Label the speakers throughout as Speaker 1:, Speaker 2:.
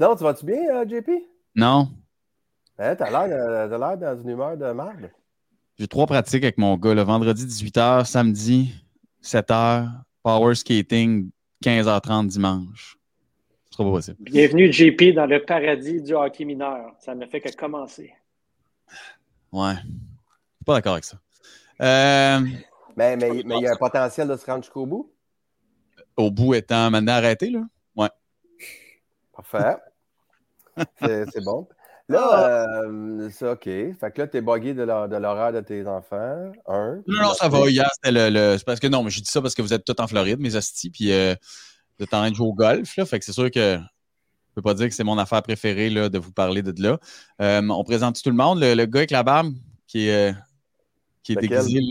Speaker 1: sinon, tu vas-tu bien, euh, JP?
Speaker 2: Non.
Speaker 1: Hein, t'as l'air euh, t'as l'air dans une humeur de merde.
Speaker 2: J'ai trois pratiques avec mon gars. Le vendredi 18h, samedi 7h, power skating 15h30 dimanche. C'est trop pas possible.
Speaker 3: Bienvenue, JP, dans le paradis du hockey mineur. Ça ne fait que commencer.
Speaker 2: Ouais. Je suis pas d'accord avec ça. Euh,
Speaker 1: Mais mais- mais il y a un potentiel de se rendre jusqu'au bout.
Speaker 2: au bout étant maintenant arrêté, là. Ouais.
Speaker 1: Parfait. C'est bon. Là, euh, c'est OK. Fait que là, t'es buggé de l'hor- de l'horaire de tes enfants. Un.
Speaker 2: Non, non, ça va. Hier, c'était le. le- c'est parce que non, mais je dis ça parce que vous êtes tous en Floride, mes hosties, puis euh, vous êtes en train de jouer au golf, là. Fait que c'est sûr que je peux pas dire que c'est mon affaire préférée là, de vous parler de là. Euh, on présente tout le monde. Le, le gars avec la barbe qui est, euh, qui est déguisé. là.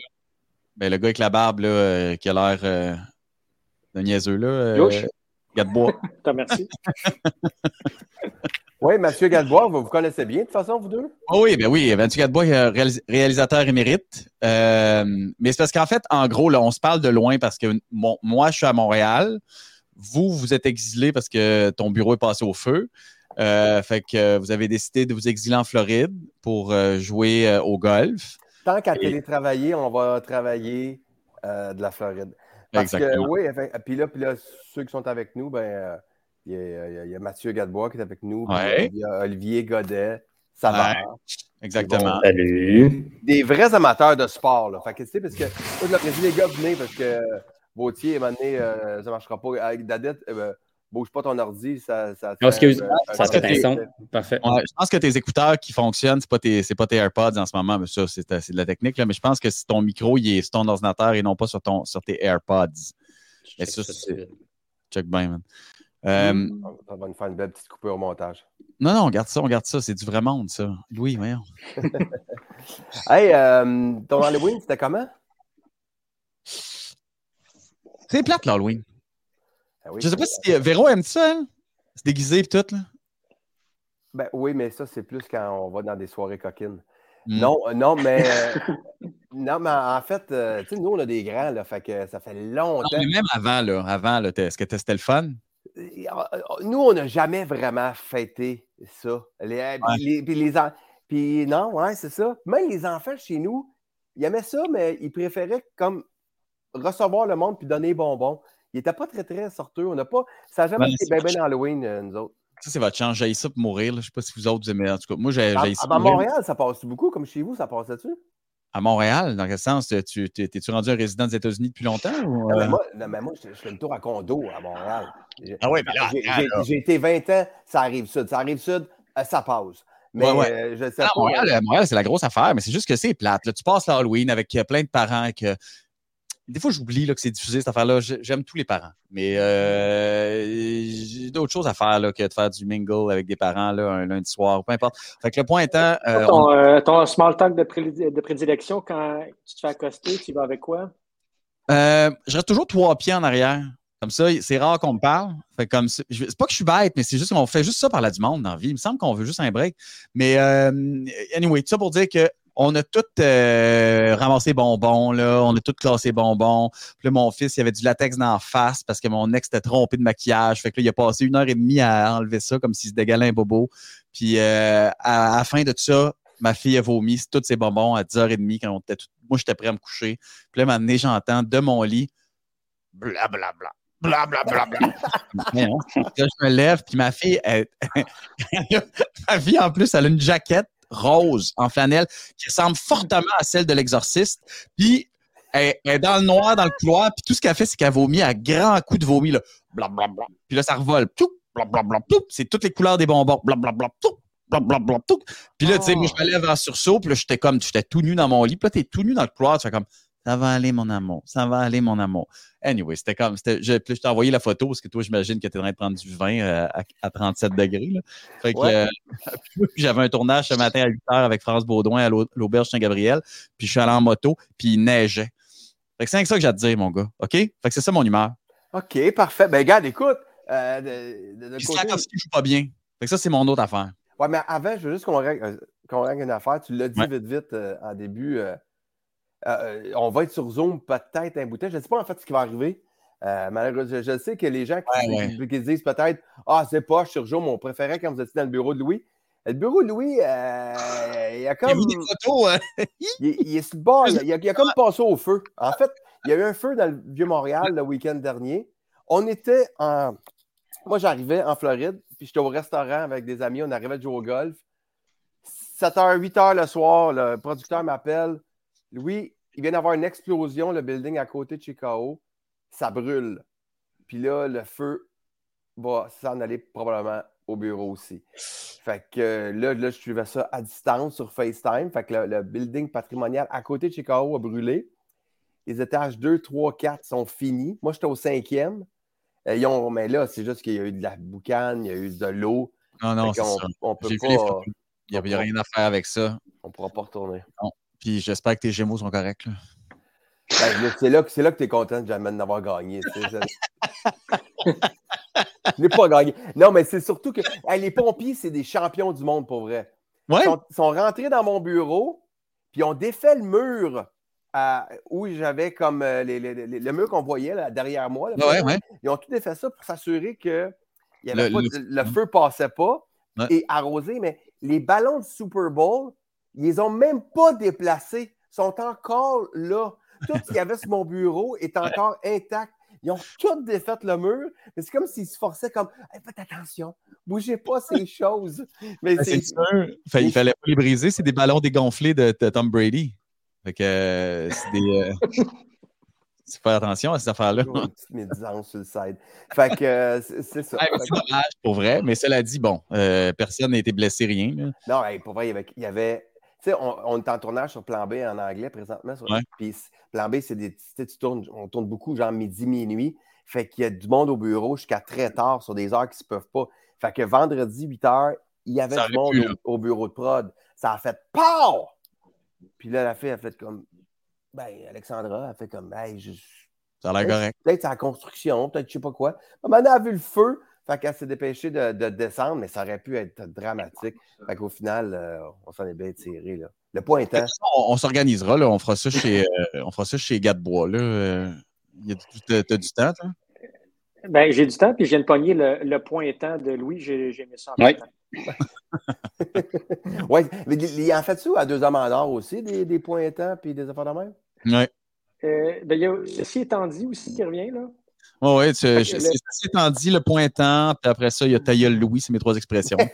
Speaker 2: Ben, le gars avec la barbe là, euh, qui a l'air euh, de niaiseux là. Euh,
Speaker 3: Louche.
Speaker 2: gars de bois.
Speaker 3: T'as merci.
Speaker 1: Oui, Mathieu Gadebois, vous vous connaissez bien de toute façon, vous deux?
Speaker 2: Oh oui, ben oui, Mathieu Gadebois, euh, réalis- réalisateur émérite. Euh, mais c'est parce qu'en fait, en gros, là, on se parle de loin parce que mon- moi, je suis à Montréal. Vous, vous êtes exilé parce que ton bureau est passé au feu. Euh, fait que vous avez décidé de vous exiler en Floride pour jouer au golf.
Speaker 1: Tant qu'à
Speaker 2: Et-
Speaker 1: télétravailler, on va travailler euh, de la Floride. Parce
Speaker 2: Exactement.
Speaker 1: que, oui, puis là, puis là, ceux qui sont avec nous, ben, il y, a- il y a- il y a Mathieu Gadebois qui est avec nous.
Speaker 2: Ouais.
Speaker 1: Il y a Olivier Godet. Ça va.
Speaker 2: Exactement.
Speaker 4: Salut.
Speaker 1: Des vrais amateurs de sport. Là. Fait que, tu sais, parce que moi, je leur ai dit, les gars, venez, parce que Vautier, à un moment donné, euh, ça ne marchera pas. Avec Dadette, euh, ben, bouge pas ton ordi, ça. ça
Speaker 4: excuse,
Speaker 1: euh,
Speaker 4: ça fait un son. Parfait.
Speaker 2: Ouais, je pense que tes écouteurs qui fonctionnent, c'est pas tes, c'est pas tes AirPods en ce moment, mais ça, c'est, c'est de la technique, là, mais je pense que si ton micro il est sur ton ordinateur et non pas sur, ton, sur tes AirPods. Ça, c'est- Check bien, man. Euh,
Speaker 1: Ça va nous faire une belle petite coupure au montage.
Speaker 2: Non, non, on garde ça, on garde ça. C'est du vrai monde, ça. Louis, voyons.
Speaker 1: Hey, euh, ton Halloween, c'était comment?
Speaker 2: C'est plate, l'Halloween.
Speaker 1: Ah oui.
Speaker 2: Je sais pas si euh, Véro aime ça, hein? Se déguiser et tout, là.
Speaker 1: Ben, oui, mais ça, c'est plus quand on va dans des soirées coquines.
Speaker 2: Mm.
Speaker 1: Non, non, mais. euh, non, mais en fait, euh, tu sais, nous, on a des grands, là, fait que ça fait
Speaker 2: Non,
Speaker 1: longtemps.
Speaker 2: mais même avant, là, avant, là, t'es- est-ce que t'es- c'était le fun?
Speaker 1: Euh, Nous, on n'a jamais vraiment fêté ça. Les, euh, puis les- puis les non, ouais, c'est ça. Même les enfants chez nous, ils aimaient ça, mais ils préféraient comme recevoir le monde puis donner des bonbons. Ils n'étaient pas très, très sorteux. On n'a pas. Ça n'a jamais été bien, bien Halloween, euh, nous autres.
Speaker 2: Ça, c'est votre chance. J'ai ça pour mourir. là. Je sais pas si vous autres, vous aimez. En tout cas, moi, j'ai
Speaker 1: À,
Speaker 2: ça
Speaker 1: à
Speaker 2: mourir.
Speaker 1: Montréal, ça passe beaucoup, comme chez vous, ça passait-tu?
Speaker 2: À Montréal, dans quel sens? Tu, t'es- t'es-tu rendu un résident des États-Unis depuis longtemps? Ou,
Speaker 1: Non, mais
Speaker 2: euh?
Speaker 1: moi, non, mais moi, je, fais le tour à condo à Montréal.
Speaker 2: Ah oui, mais là,
Speaker 1: j'ai-
Speaker 2: là.
Speaker 1: Été 20 ans, ça arrive sud. Ça arrive sud, euh, ça passe. Mais
Speaker 2: Ouais, ouais.
Speaker 1: euh, je sais
Speaker 2: Ah,
Speaker 1: pas.
Speaker 2: Montréal, euh, Montréal, c'est la grosse affaire, mais c'est juste que c'est plate. là. Tu passes l'Halloween avec euh, plein de parents que. Des fois, j'oublie que c'est diffusé, cette affaire-là. J'ai- J'aime tous les parents. Mais euh, j'ai d'autres choses à faire là, que de faire du mingle avec des parents là, un lundi soir, peu importe. Fait que le point étant. euh, on-
Speaker 3: ton, euh, ton small talk de, pré- de prédilection, quand tu te fais accoster, tu vas avec quoi?
Speaker 2: Euh, je reste toujours trois pieds en arrière. Comme ça, c'est rare qu'on me parle. Fait comme c'est pas que je suis bête, mais c'est juste qu'on fait juste ça par la du monde dans la vie. Il me semble qu'on veut juste un break. Mais euh, anyway, tout ça pour dire que on a tout euh, ramassé bonbons, là. On a tout classé bonbons. Puis là, mon fils, il avait du latex dans la face parce que mon ex était trompé de maquillage. Fait que là, il a passé une heure et demie à enlever ça comme s'il se dégalait un bobo. Puis euh, à, à la fin de tout ça, ma fille a vomi tous ses bonbons à 10h30 quand on était tout- moi, j'étais prêt à me coucher. Puis là, maintenant, j'entends de mon lit blablabla. Blablabla. Voyons. Là, je me lève, puis ma fille, elle- ma fille, en plus, elle a une jaquette rose en flanelle qui ressemble fortement à celle de l'exorciste. Puis elle, elle est dans le noir, dans le couloir, puis tout ce qu'elle fait, c'est qu'elle vomit à grands coups de vomi, là. Blablabla. Puis là, ça revole. C'est toutes les couleurs des bonbons. Blablabla, tout. Blablabla, tout. Puis là, tu sais, moi, je me lève en sursaut, puis là, j'étais comme, j'étais tout nu dans mon lit, puis là, t'es tout nu dans le couloir, tu fais comme, ça va aller, mon amour, ça va aller, mon amour. Anyway, c'était comme, je, je t'ai envoyé la photo, parce que toi, j'imagine que t'es en train de prendre du vin euh, à, à 37 degrés, là. Fait que,
Speaker 1: Ouais.
Speaker 2: euh, j'avais un tournage ce matin à 8 h avec France Baudouin à l'au- l'auberge Saint-Gabriel, puis je suis allé en moto, puis il neigeait. Fait que c'est ça que j'ai à te dire, mon gars, OK? Fait que c'est ça mon humeur.
Speaker 1: OK, parfait. Ben, regarde, écoute. euh, de, de- de
Speaker 2: Puis
Speaker 1: côté-
Speaker 2: Slavkovski joue pas bien. Fait que ça, c'est mon autre affaire.
Speaker 1: Ouais, mais avant, je veux juste qu'on règle, une affaire. Tu l'as dit
Speaker 2: Ouais.
Speaker 1: vite, vite en début. Euh, on va être sur Zoom peut-être un bout de temps. Je ne sais pas en fait ce qui va arriver. Euh, malheureusement, je, sais que les gens qui, disent peut-être Ah, c'est pas, suis toujours mon préféré quand vous étiez dans le bureau de Louis. Le bureau de Louis, euh, il y a comme. Il,
Speaker 2: hein.
Speaker 1: il, est sur le bord, il, a, comme passé au feu. En fait, il y a eu un feu dans le Vieux-Montréal le week-end dernier. On était en. Moi, j'arrivais en Floride, puis j'étais au restaurant avec des amis, on arrivait de jouer au golf. 7h, 8h le soir, le producteur m'appelle. Louis, il vient d'avoir une explosion, le building à côté de Chicago ça brûle. Puis là, le feu va s'en aller probablement au bureau aussi. Fait que là, là, je suivais ça à distance sur FaceTime. Fait que le, building patrimonial à côté de Chicago a brûlé. Les étages 2, 3, 4 sont finis. Moi, j'étais au cinquième. Euh, ils ont, mais là, c'est juste qu'il y a eu de la boucane, il y a eu de l'eau.
Speaker 2: Non, non, c'est ça. On peut pas. Il n'y a, rien à faire avec ça.
Speaker 1: On ne pourra pas retourner.
Speaker 2: Puis j'espère que tes Gémeaux sont corrects. Là.
Speaker 1: Ben, c'est là, là, que tu es content jamais d'avoir gagné. je n'ai pas gagné. Non, mais c'est surtout que les pompiers, c'est des champions du monde pour vrai.
Speaker 2: Ils,
Speaker 1: sont, rentrés dans mon bureau, puis ils ont défait le mur où j'avais comme euh, le mur qu'on voyait là, derrière moi. Ils ont tout défait ça pour s'assurer que le, le, feu ne passait pas et arrosé, mais les ballons de Super Bowl, ils les ont même pas déplacés. Ils sont encore là. Tout ce qu'il y avait sur mon bureau est encore intact. Ils ont tout défait le mur, mais c'est comme s'ils se forçaient comme faites attention, bougez pas ces choses. Mais
Speaker 2: ben, c'est sûr. il fallait pas les briser, c'est des ballons dégonflés de, Tom Brady. Fait que euh, c'est des. Euh, faire attention à ces affaires-là.
Speaker 1: Une petite médisance sur le side. Fait que euh, c'est ça.
Speaker 2: c'est dommage pour vrai, mais cela dit, bon, personne n'a été blessé, rien.
Speaker 1: Non, pour vrai, il y avait sais, on, est en tournage sur Plan B en anglais présentement. Puis Plan B, c'est des. Tu tournes, on tourne beaucoup, genre midi, minuit. Fait qu'il y a du monde au bureau jusqu'à très tard sur des heures qui ne se peuvent pas. Fait que vendredi, 8 h, il y avait du monde au, bureau de prod. Ça a fait POW! Puis là, la fille a fait comme. Ben, Alexandra a fait comme. Hey, je,
Speaker 2: ça a l'air correct.
Speaker 1: Peut-être c'est la construction, peut-être je sais pas quoi. Maintenant, elle a vu le feu. Fait qu'elle s'est dépêchée de, descendre, mais ça aurait pu être dramatique. Fait qu'au final, euh, on s'en est bien tiré. Là. Le point étant.
Speaker 2: On, s'organisera, là. On fera ça chez, euh, on fera ça chez Gadebois. Là. Euh, tu as, du temps, toi?
Speaker 3: Ben, j'ai du temps, puis je viens de pogner le, le point temps de Louis. J'ai mis ça en
Speaker 2: Oui.
Speaker 1: oui, mais il en fait-tu à deux hommes en or aussi, des, des points puis des affaires de même?
Speaker 2: Oui.
Speaker 3: Euh, ben, il y a ceci étant dit aussi qui revient, là.
Speaker 2: Oui, oui, c'est étant dit, le pointant, puis après ça, il y a Tailleul Louis, c'est mes trois expressions.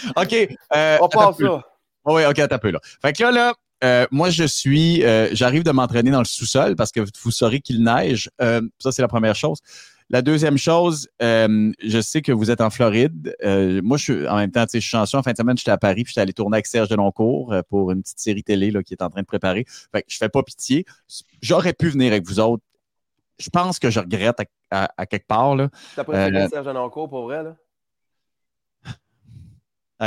Speaker 2: OK.
Speaker 1: Euh, On passe ça.
Speaker 2: Oui, OK, t'as peu là. Fait que là, là, euh, moi, je suis, euh, j'arrive de m'entraîner dans le sous-sol parce que vous saurez qu'il neige. ça, c'est la première chose. La deuxième chose, euh, je sais que vous êtes en Floride. Euh, moi, je suis en même temps, je suis chanceux. En fin de semaine, j'étais à Paris, puis j'étais allé tourner avec Serge Deloncourt euh, pour une petite série télé là, qui est en train de préparer. Fait que je fais pas pitié. J'aurais pu venir avec vous autres. Je pense que je regrette à, quelque part.
Speaker 1: T'as préféré Serge Deloncourt pour vrai, là?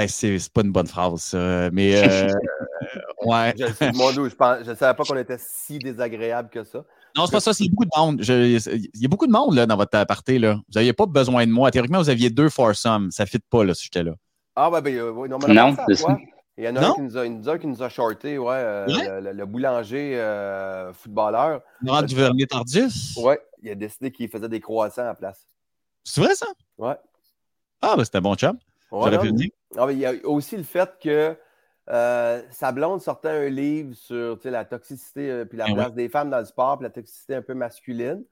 Speaker 2: c'est pas une bonne phrase, ça. Mais euh, ouais.
Speaker 1: Je, je, ne savais pas qu'on était si désagréable que ça.
Speaker 2: Non, c'est pas ça, c'est beaucoup de monde. il y a beaucoup de monde là, dans votre aparté. Là. Vous n'aviez pas besoin de moi. Théoriquement, vous aviez deux foursomes. Ça ne fit pas là, si j'étais là.
Speaker 1: Ah, ouais, ben, euh, oui, non, non c'est ça. Il y en a un qui nous, a, nous a, qui nous a shorté, ouais, euh, le, boulanger euh, footballeur.
Speaker 2: Laurent Duvernay-Tardif?
Speaker 1: Oui, il a décidé qu'il faisait des croissants en place.
Speaker 2: C'est vrai, ça?
Speaker 1: Ouais.
Speaker 2: Ah, ben c'était un bon chum.
Speaker 1: J'aurais pu le dire. Ah, il y a aussi le fait que euh, sa blonde sortait un livre sur la toxicité euh, puis la ah place des femmes dans le sport, puis la toxicité un peu masculine.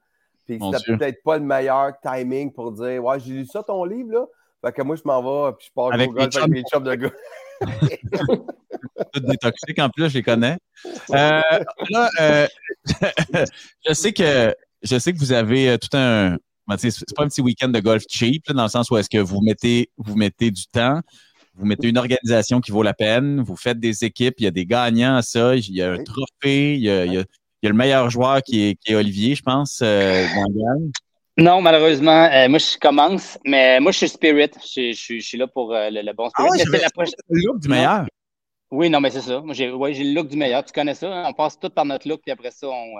Speaker 1: Puis c'était peut-être pas le meilleur timing pour dire Ouais, j'ai lu ça ton livre là. Fait que moi je m'en vais puis je pars
Speaker 2: avec,
Speaker 1: mes avec mes chums de gars.
Speaker 2: Toutes des toxiques en plus, je les connais. Euh, là, je sais que je sais que vous avez tout un. Ben, c'est pas un petit week-end de golf cheap, dans le sens où est-ce que vous mettez, vous mettez du temps, vous mettez une organisation qui vaut la peine, vous faites des équipes, il y a des gagnants à ça, il y a un trophée, il y a, le meilleur joueur qui est, Olivier, je pense, euh,
Speaker 4: Non, malheureusement, euh, moi je commence, mais moi je suis Spirit. Je, suis là pour euh, le, bon Spirit.
Speaker 2: Ah le look du meilleur.
Speaker 4: Oui, non, mais c'est ça. Moi, j'ai le look du meilleur. Tu connais ça. Hein? On passe tout par notre look, puis après ça, on,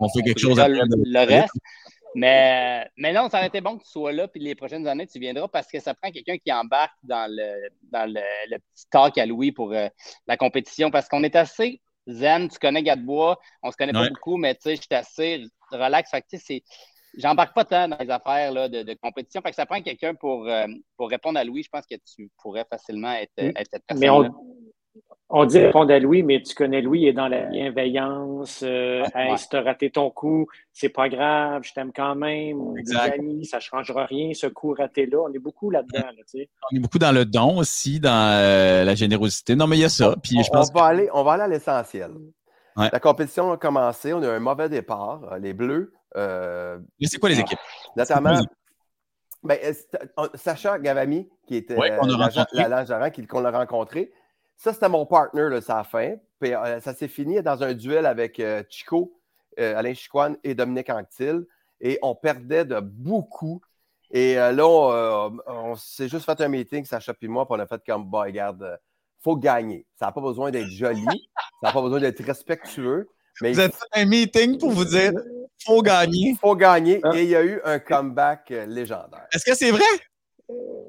Speaker 2: on, fait quelque chose après.
Speaker 4: Le, reste. Mais, mais non, ça aurait été bon que tu sois là, puis les prochaines années, tu viendras parce que ça prend quelqu'un qui embarque dans le, dans le, petit talk à Louis pour euh, la compétition parce qu'on est assez zen. Tu connais Gadebois, on se connaît pas beaucoup, mais tu sais, je suis assez relax. Fait que, c'est j'embarque pas tant dans les affaires là, de, compétition. Fait que ça prend quelqu'un pour, euh, pour répondre à Louis. Je pense que tu pourrais facilement être, mm. cette personne.
Speaker 3: Mais on, on, dit répondre à Louis, mais tu connais Louis, il est dans la bienveillance. Euh, si tu as raté ton coup, c'est pas grave, je t'aime quand même. Amis, ça ne changera rien, ce coup raté-là. On est beaucoup là-dedans.
Speaker 2: on est beaucoup dans le don aussi, dans euh, la générosité. Non, mais il y a ça. Puis, je pense
Speaker 1: on, va aller, on va aller à l'essentiel. La compétition a commencé, on a eu un mauvais départ. Les Bleus
Speaker 2: euh, c'est quoi les équipes?
Speaker 1: Notamment, ben, euh, Sacha Gavami, qui était ouais, l'agent qu'on a rencontré. Ça, c'était mon partner, là, ça a fin. Puis, euh, ça s'est fini dans un duel avec Chico, Alain Chicoine et Dominique Anctil. Et on perdait de beaucoup. Et là, on, s'est juste fait un meeting, Sacha et moi, puis on a fait comme, bah, regarde, faut gagner. Ça n'a pas besoin d'être joli, ça n'a pas besoin d'être respectueux.
Speaker 2: Mais vous êtes fait un meeting pour vous dire faut gagner.
Speaker 1: faut gagner. Ah. Et il y a eu un comeback euh, légendaire.
Speaker 2: Est-ce que c'est vrai?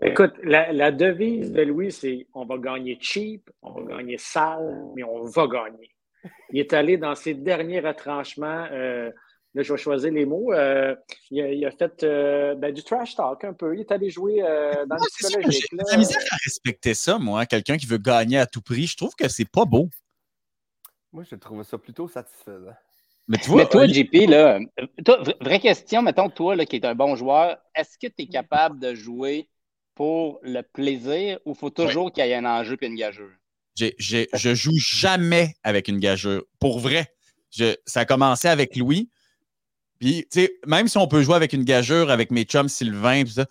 Speaker 3: Écoute, la, devise de Louis, c'est on va gagner cheap, on va gagner sale, mais on va gagner. Il est allé dans ses derniers retranchements. Euh, là, je vais choisir les mots. Euh, il, a, fait ben, du trash talk un peu. Il est allé jouer dans le psychologique.
Speaker 2: J'ai misère à respecter ça, moi. Quelqu'un qui veut gagner à tout prix. Je trouve que c'est pas beau.
Speaker 1: Moi, je trouve ça plutôt satisfaisant.
Speaker 4: Mais, tu vois, toi, JP, là, vraie question, mettons, toi, là, qui es un bon joueur, est-ce que tu es capable de jouer pour le plaisir ou faut toujours qu'il y ait un enjeu et une gageure?
Speaker 2: Je je joue jamais avec une gageure. Pour vrai. ça a commencé avec Louis. Puis, même si on peut jouer avec une gageure, avec mes chums Sylvain, tout ça,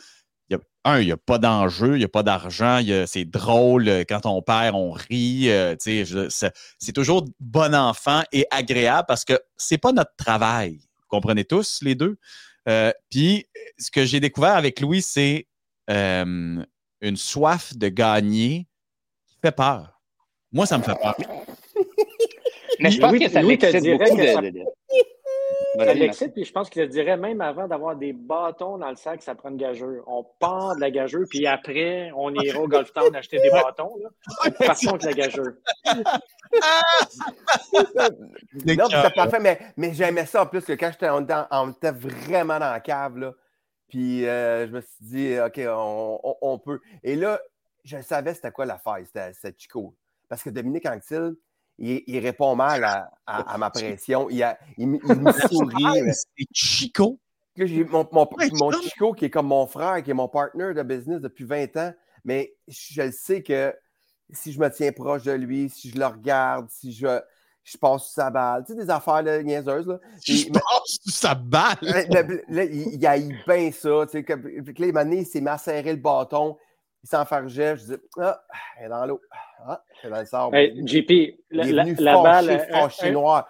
Speaker 2: un, il n'y a pas d'enjeu, il n'y a pas d'argent, c'est drôle, euh, quand on perd, on rit. Euh, c'est toujours bon enfant et agréable parce que c'est pas notre travail. Vous comprenez tous, les deux? Euh, puis, ce que j'ai découvert avec Louis, c'est une soif de gagner qui fait peur. Moi, ça me fait peur.
Speaker 4: Mais je pense que ça m'excite beaucoup de,
Speaker 3: Alexis, puis je pense qu'il le dirait même avant d'avoir des bâtons dans le sac, ça prend une gageure. On part de la gageure, puis après, on ira au Golf Town acheter des bâtons. Là. Partons avec la gageure.
Speaker 1: non, c'est parfait, mais, mais j'aimais ça en plus que quand j'étais, on, était vraiment dans la cave, là, puis euh, je me suis dit, OK, on, peut. Et là, je savais c'était quoi la faille, c'était Chico. Parce que Dominique Anctil, il, répond mal à, ma pression. Il, il, me sourit.
Speaker 2: C'est Chico.
Speaker 1: Mon, mon, Chico, qui est comme mon frère, qui est mon partner de business depuis 20 ans, mais je sais que si je me tiens proche de lui, si je le regarde, si je, je passe sous sa balle, tu sais, des affaires là, niaiseuses. Là.
Speaker 2: Je passe sous sa balle!
Speaker 1: Là, il, a eu bien ça. Tu sais, que, là, il s'est mis à serrer le bâton il s'enfargeait. Je disais, ah, elle est dans l'eau. Ah, elle est dans le sable.
Speaker 3: JP, la, il est venu la, balle.
Speaker 1: Fâché, noir.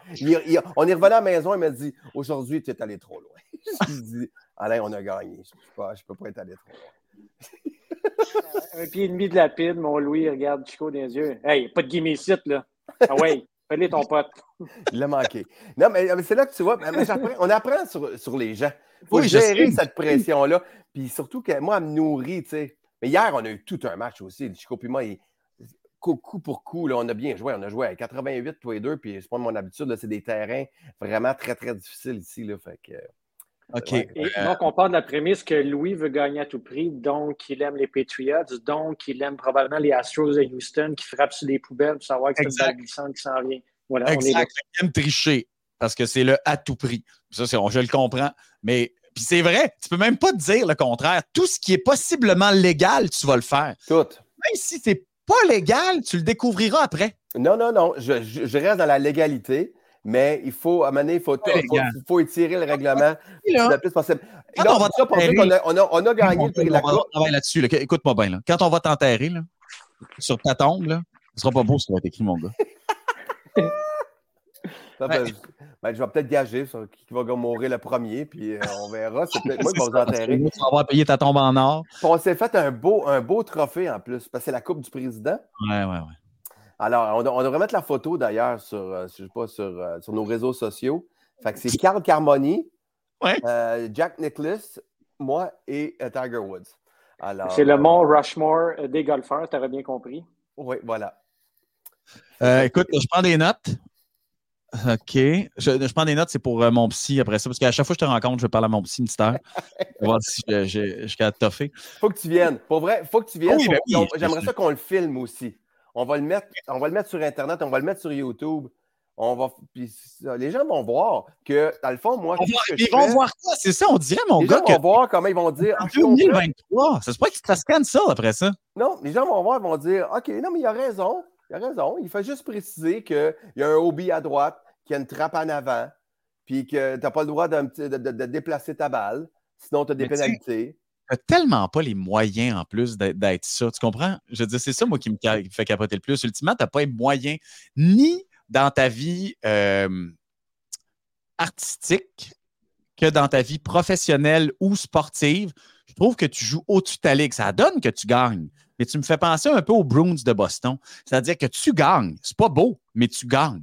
Speaker 1: on est revenu à la maison, il m'a dit, aujourd'hui, tu es allé trop loin. je dit, Alain, on a gagné. Je ne peux, pas être allé trop loin.
Speaker 3: un pied et demi de lapide, mon Louis regarde Chico dans les yeux. Hey, pas de guimicite, là. Ah ouais, fais ton pote.
Speaker 1: Il l'a manqué. Non, mais, c'est là que tu vois, on apprend sur, sur les gens. Il faut gérer cette pression-là. Puis surtout que moi, elle me nourrit, tu sais. Mais hier, on a eu tout un match aussi. Chico et moi, coup, pour coup, on a bien joué. On a joué à 88 tous les deux, puis c'est pas mon habitude. C'est des terrains vraiment très, très difficiles ici. Là, fait que,
Speaker 3: OK. Et donc, on part de la prémisse que Louis veut gagner à tout prix, donc il aime les Patriots, donc il aime probablement les Astros de Houston qui frappent sur les poubelles pour savoir que c'est une glissante qui s'en vient.
Speaker 2: Voilà, exact. il aime tricher parce que c'est le à tout prix. Ça, je le comprends. Mais puis c'est vrai, tu peux même pas dire le contraire. Tout ce qui est possiblement légal, tu vas le faire.
Speaker 1: Tout.
Speaker 2: Même si c'est pas légal, tu le découvriras après.
Speaker 1: Non, non, non. Je, reste dans la légalité, mais il faut, à un moment donné, il faut, faut, étirer le règlement le plus possible. on, va on, a, on, a, gagné le prix
Speaker 2: là-dessus. Écoute-moi bien. Là. Quand on va t'enterrer sur ta tombe, là, ce sera pas beau ce qui va être écrit, mon gars.
Speaker 1: Ben, ben, je vais peut-être gager sur qui va mourir le premier, puis euh, on verra. C'est peut-être moi qui vais vous enterrer.
Speaker 2: Tu vas payer ta tombe en or.
Speaker 1: on s'est fait un beau, un beau trophée en plus, parce que c'est la Coupe du Président.
Speaker 2: Ouais, ouais, ouais.
Speaker 1: Alors, on, devrait mettre la photo d'ailleurs sur, euh, je sais pas, sur, euh, sur, nos réseaux sociaux. Fait que c'est Carl Carmoni, Jack Nicklaus, moi et Tiger Woods.
Speaker 3: C'est le mont Rushmore des golfeurs, tu avais bien compris.
Speaker 1: Oui, voilà.
Speaker 2: écoute, je prends des notes. OK. Je, prends des notes, c'est pour euh, mon psy après ça, parce qu'à chaque fois que je te rencontre, je parle à mon psy une petite voir si je, je, suis de
Speaker 1: Faut que tu viennes. Pour vrai, faut que tu viennes. Ben j'aimerais ça qu'on le filme aussi. On va le mettre, on va le mettre sur Internet, on va le mettre sur YouTube. On va, les gens vont voir que, dans le fond, moi.
Speaker 2: ils vont voir quoi? C'est ça, on dirait, mon gars.
Speaker 1: Gens vont voir comment ils vont dire.
Speaker 2: En 2023, ça se peut qu'ils te scannent ça après ça.
Speaker 1: Non, les gens vont voir, ils vont dire OK, non, mais il a raison. Il a raison. Il faut juste préciser qu'il y a un hobby à droite, qu'il y a une trappe en avant, puis que tu n'as pas le droit de, de, déplacer ta balle. Sinon, tu as des pénalités.
Speaker 2: Tu n'as tellement pas les moyens en plus d'être ça. Tu comprends? Je veux dire, c'est ça, moi, qui me fait capoter le plus. Ultimement, tu n'as pas les moyens ni dans ta vie euh, artistique que dans ta vie professionnelle ou sportive. Je trouve que tu joues au-dessus de ta ligue. Ça donne que tu gagnes mais tu me fais penser un peu aux Bruins de Boston. C'est-à-dire que tu gagnes. C'est pas beau, mais tu gagnes.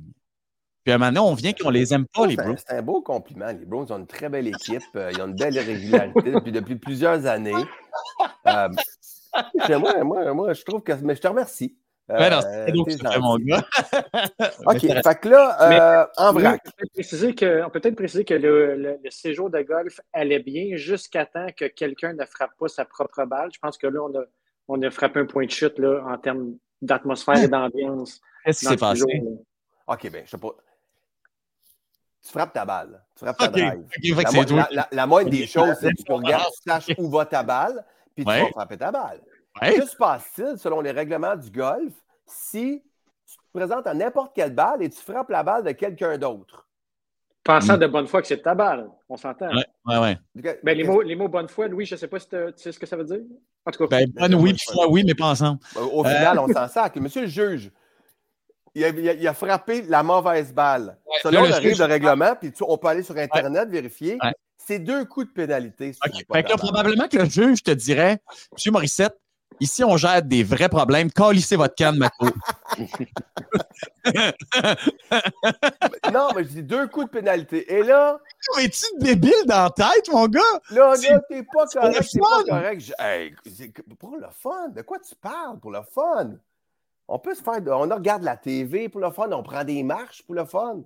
Speaker 2: Puis à un moment donné, on vient qu'on les aime pas, les Bruins.
Speaker 1: C'est un beau compliment. Les Bruins ont une très belle équipe. Euh, ils ont une belle régularité depuis, depuis plusieurs années. Euh, moi, moi, moi, je trouve que. Mais je te remercie.
Speaker 2: Euh, non, c'est mon gars.
Speaker 1: OK. fait que là, en vrac.
Speaker 3: On peut préciser que, peut-être préciser que le, le, séjour de golf allait bien jusqu'à temps que quelqu'un ne frappe pas sa propre balle. Je pense que là, on a on a frappé un point de chute là, en termes d'atmosphère et d'ambiance.
Speaker 2: Qu'est-ce qui s'est passé?
Speaker 1: OK, bien, je sais pas. Tu frappes ta balle. Tu frappes ta drive. la, la, la, moindre des choses, c'est que tu regardes, tu saches où va ta balle, puis tu vas frapper ta balle. Que se passe-t-il, selon les règlements du golf, si tu te présentes à n'importe quelle balle et tu frappes la balle de quelqu'un d'autre?
Speaker 3: Pensant mm. de bonne foi que c'est ta balle, on s'entend.
Speaker 2: Oui, oui, oui.
Speaker 3: Ben, les, mots, les mots bonne foi, Louis, je ne sais pas si tu sais ce que ça veut dire.
Speaker 2: En tout cas. Ben, bonne oui, puis foi oui, mais pas ensemble.
Speaker 1: Au final, on s'en sert. Monsieur le juge, il a, il a, frappé la mauvaise balle. Selon le, règle de règlement, puis on peut aller sur Internet vérifier, c'est deux coups de pénalité.
Speaker 2: Fait que probablement que le juge te dirait, Monsieur Morissette, Ici, on gère des vrais problèmes. Calissez votre canne, Mako.
Speaker 1: non, mais je dis deux coups de pénalité. Et là.
Speaker 2: Es-tu débile dans la tête, mon gars?
Speaker 1: Là, là, t'es pas correct. T'es pas correct. pour le fun. De quoi tu parles pour le fun? On peut se faire. On regarde la TV pour le fun. On prend des marches pour le fun.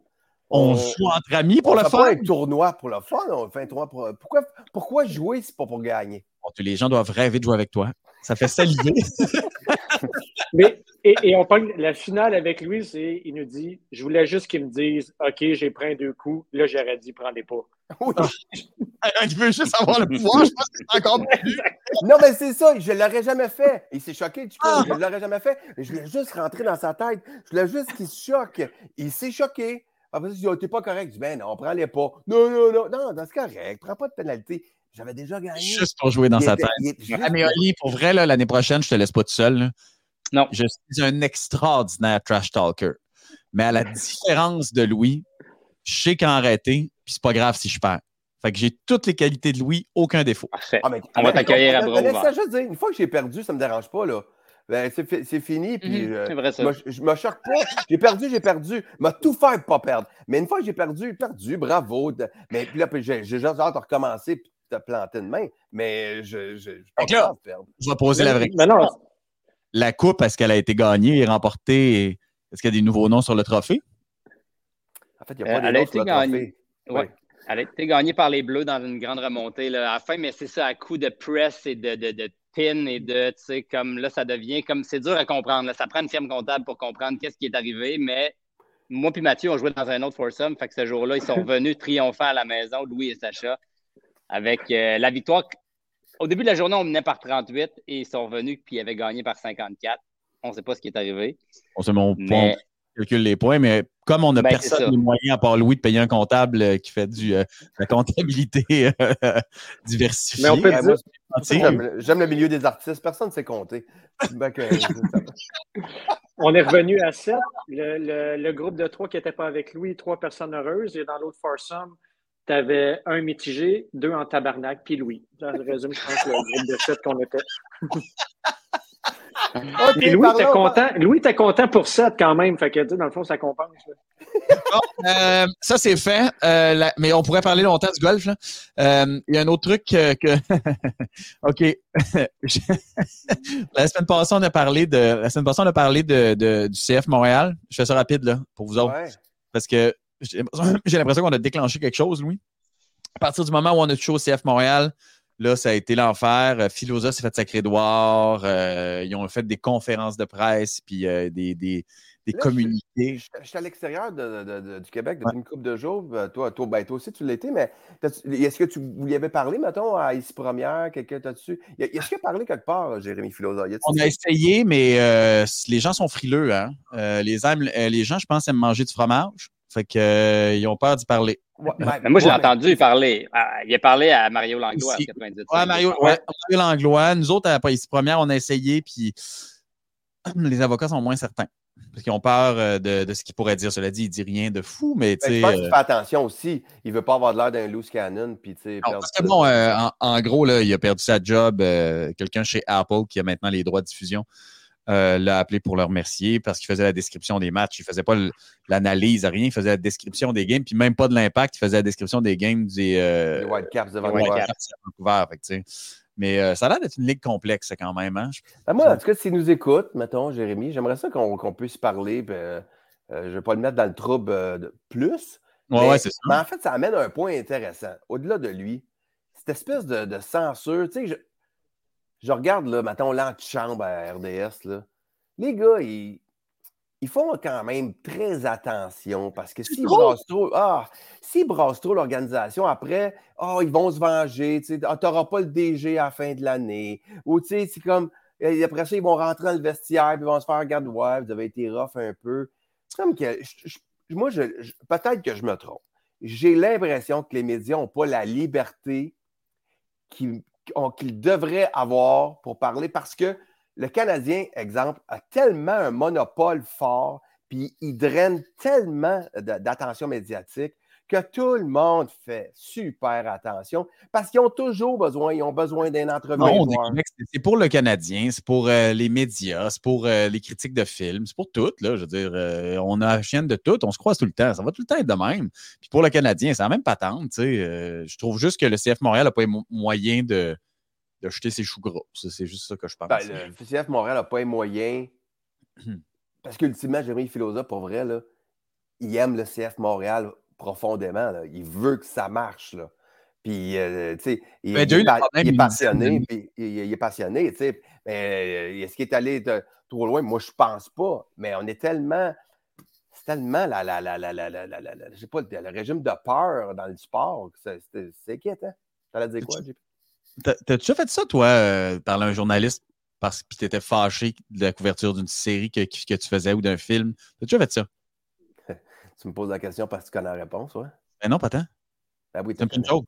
Speaker 2: On, joue entre amis pour le fun. On
Speaker 1: fait un tournoi pour le fun. On fait un tournoi pour. Pourquoi, pourquoi jouer si c'est pas pour gagner?
Speaker 2: les gens doivent rêver de jouer avec toi. Ça fait saliver.
Speaker 3: Mais, et, on parle la finale avec lui, c'est il nous dit Je voulais juste qu'il me dise OK, j'ai pris deux coups. Là, j'aurais dit prends les pas.
Speaker 2: Oui. il veut juste avoir le pouvoir. Je pense que c'est encore plus.
Speaker 1: Non, mais c'est ça. Je ne l'aurais jamais fait. Il s'est choqué. Tu ah. Je ne l'aurais jamais fait. Je voulais juste rentrer dans sa tête. Je voulais juste qu'il se choque. Il s'est choqué. Après, il dit oh, T'es pas correct. Je dis Ben non, prends les pas. Non, non, non. Non, c'est correct. Prends pas de pénalité. J'avais déjà gagné.
Speaker 2: Juste pour jouer dans sa tête. Ah, mais Oli, pour vrai, l'année prochaine, je te laisse pas tout seul.
Speaker 3: Non.
Speaker 2: Je suis un extraordinaire trash talker. Mais à la différence de Louis, je sais quand arrêter, puis c'est pas grave si je perds. Fait que j'ai toutes les qualités de Louis, aucun défaut.
Speaker 3: Parfait. Ah, on va t'accueillir à bras
Speaker 1: ouverts. Une fois que j'ai perdu, ça ne me dérange pas. là. Ben, c'est fini. Puis, vrai, ça. Je me choque pas. J'ai perdu, j'ai perdu. m'a tout fait pour pas perdre. Mais une fois que j'ai perdu, perdu, bravo. Mais puis là, j'ai juste hâte de recommencer te planter de main, mais je, je, je,
Speaker 2: là, je vais poser la vraie question. La coupe, est-ce qu'elle a été gagnée et remportée? Est-ce qu'il y a des nouveaux noms sur le trophée?
Speaker 1: En fait, il n'y a pas euh, de noms sur le gagnée.
Speaker 4: trophée. Ouais. Elle a été gagnée par les Bleus dans une grande remontée là, à la fin, mais c'est ça, à coup de press et de, de, de pin et de, tu sais, comme là, ça devient comme, c'est dur à comprendre. Là. Ça prend une firme comptable pour comprendre qu'est-ce qui est arrivé, mais moi et Mathieu, on jouait dans un autre foursome, fait que ce jour-là, ils sont revenus triomphants à la maison, Louis et Sacha avec euh, la victoire. Au début de la journée, on menait par 38 et ils sont revenus puis ils avaient gagné par 54. On ne sait pas ce qui est arrivé.
Speaker 2: On sait mon point calcule les points, mais comme on n'a ben, personne de moyen à part Louis de payer un comptable euh, qui fait du, euh, de la comptabilité diversifiée. Mais on peut
Speaker 1: dire, j'aime le milieu des artistes, personne ne sait compter.
Speaker 3: on est revenu à 7. Le, le, groupe de trois qui n'était pas avec Louis, trois personnes heureuses, et dans l'autre foursome, tu avais un mitigé, deux en tabarnak, puis Louis. Dans le résumé, je pense, le groupe de sept qu'on était. Louis, t'es content. Louis, t'es content pour sept quand même. Fait que, dans le fond, ça compense.
Speaker 2: Euh, ça, c'est fait. Euh, mais on pourrait parler longtemps du golf. Euh, il y a un autre truc que. OK. la semaine passée, on a parlé de. La semaine passée, on a parlé de, du CF Montréal. Je fais ça rapide, là, pour vous autres. Parce que j'ai l'impression qu'on a déclenché quelque chose, Louis. À partir du moment où on a touché au CF Montréal, là, ça a été l'enfer. Euh, Philosa s'est fait sacré noir. Euh, ils ont fait des conférences de presse, puis euh, des, des, des communiqués.
Speaker 1: Je, suis à l'extérieur du Québec depuis une couple de jours. Toi, toi, ben, toi aussi, tu l'étais, mais est-ce que tu vous y avez parlé, mettons, à Ici Première? Quelqu'un t'a dessus? Est-ce qu'il a parlé quelque part, Jérémy Philosa?
Speaker 2: On a essayé, mais les gens sont frileux. Hein? les, les gens, je pense, aiment manger du fromage. Fait qu'ils euh, ont peur d'y parler.
Speaker 4: Ben, moi, je l'ai entendu parler. Ah, il a parlé à Mario Langlois en 98.
Speaker 2: Ouais, Mario, Mario Langlois. Nous autres, à la première, on a essayé, puis les avocats sont moins certains. Parce qu'ils ont peur euh, de, ce qu'il pourrait dire. Cela dit, il dit rien de fou, mais ben,
Speaker 1: tu sais. Euh... attention aussi. Il ne veut pas avoir l'air d'un loose cannon. Puis,
Speaker 2: parce que bon, euh, en, gros, là, il a perdu sa job. Quelqu'un chez Apple qui a maintenant les droits de diffusion euh, l'a appelé pour le remercier parce qu'il faisait la description des matchs. Il ne faisait pas l'analyse, rien. Il faisait la description des games, puis même pas de l'impact. Il faisait la description des games des,
Speaker 1: euh, Whitecaps de
Speaker 2: Vancouver. mais euh, ça a l'air d'être une ligue complexe quand même. Hein?
Speaker 1: Ben, moi, en tout cas, s'il nous écoute, mettons, Jérémy, j'aimerais ça qu'on puisse parler. je ne vais pas le mettre dans le trouble plus.
Speaker 2: Ouais, ça.
Speaker 1: Mais en fait, ça amène un point intéressant. Au-delà de lui, cette espèce de, de censure, tu sais, je regarde, là, mettons, l'antichambre à RDS, là. les gars, ils, font quand même très attention parce que s'ils brassent trop, ah, s'ils brassent trop l'organisation, après, oh, ils vont se venger, tu n'auras ah, pas le DG à la fin de l'année. Ou tu sais, c'est comme, après ça, ils vont rentrer dans le vestiaire, puis ils vont se faire regarder, ouais, vous avez été rough un peu. Comme que, moi, je, peut-être que je me trompe. J'ai l'impression que les médias n'ont pas la liberté qui, qu'il devrait avoir pour parler parce que le Canadien, exemple, a tellement un monopole fort, puis il draine tellement d'attention médiatique que tout le monde fait super attention parce qu'ils ont toujours besoin, ils ont besoin d'un entrevue.
Speaker 2: C'est pour le Canadien, c'est pour euh, les médias, c'est pour euh, les critiques de films, c'est pour tout. Là, je veux dire, euh, on a la chienne de tout, on se croise tout le temps. Ça va tout le temps être de même. Puis pour le Canadien, c'est la même patente. je trouve juste que le CF Montréal n'a pas moyen de, de jeter ses choux gros. C'est juste ça que je pense.
Speaker 1: Ben, le CF Montréal n'a pas les moyens. parce qu'ultimement, Jérémy Philosophe, pour vrai, là, il aime le CF Montréal profondément. Il veut que ça marche. Là. Puis, euh, tu sais, il, ben, il, est passionné. Puis, il, est passionné, tu sais. Mais euh, est-ce qu'il est allé trop loin? Moi, je pense pas. Mais on est tellement. C'est tellement la, la, la, la, la, la, la, je sais pas, le régime de peur dans le sport. C'est inquiétant. T'allais dire quoi, JP?
Speaker 2: T'as-tu déjà fait ça, toi, euh, parler à un journaliste parce que tu étais fâché de la couverture d'une série que, que, tu faisais ou d'un film? T'as-tu déjà fait ça?
Speaker 1: Tu me poses la question parce que tu connais la réponse, ouais?
Speaker 2: Ben non, pas tant.
Speaker 1: Ben oui,
Speaker 2: une chose.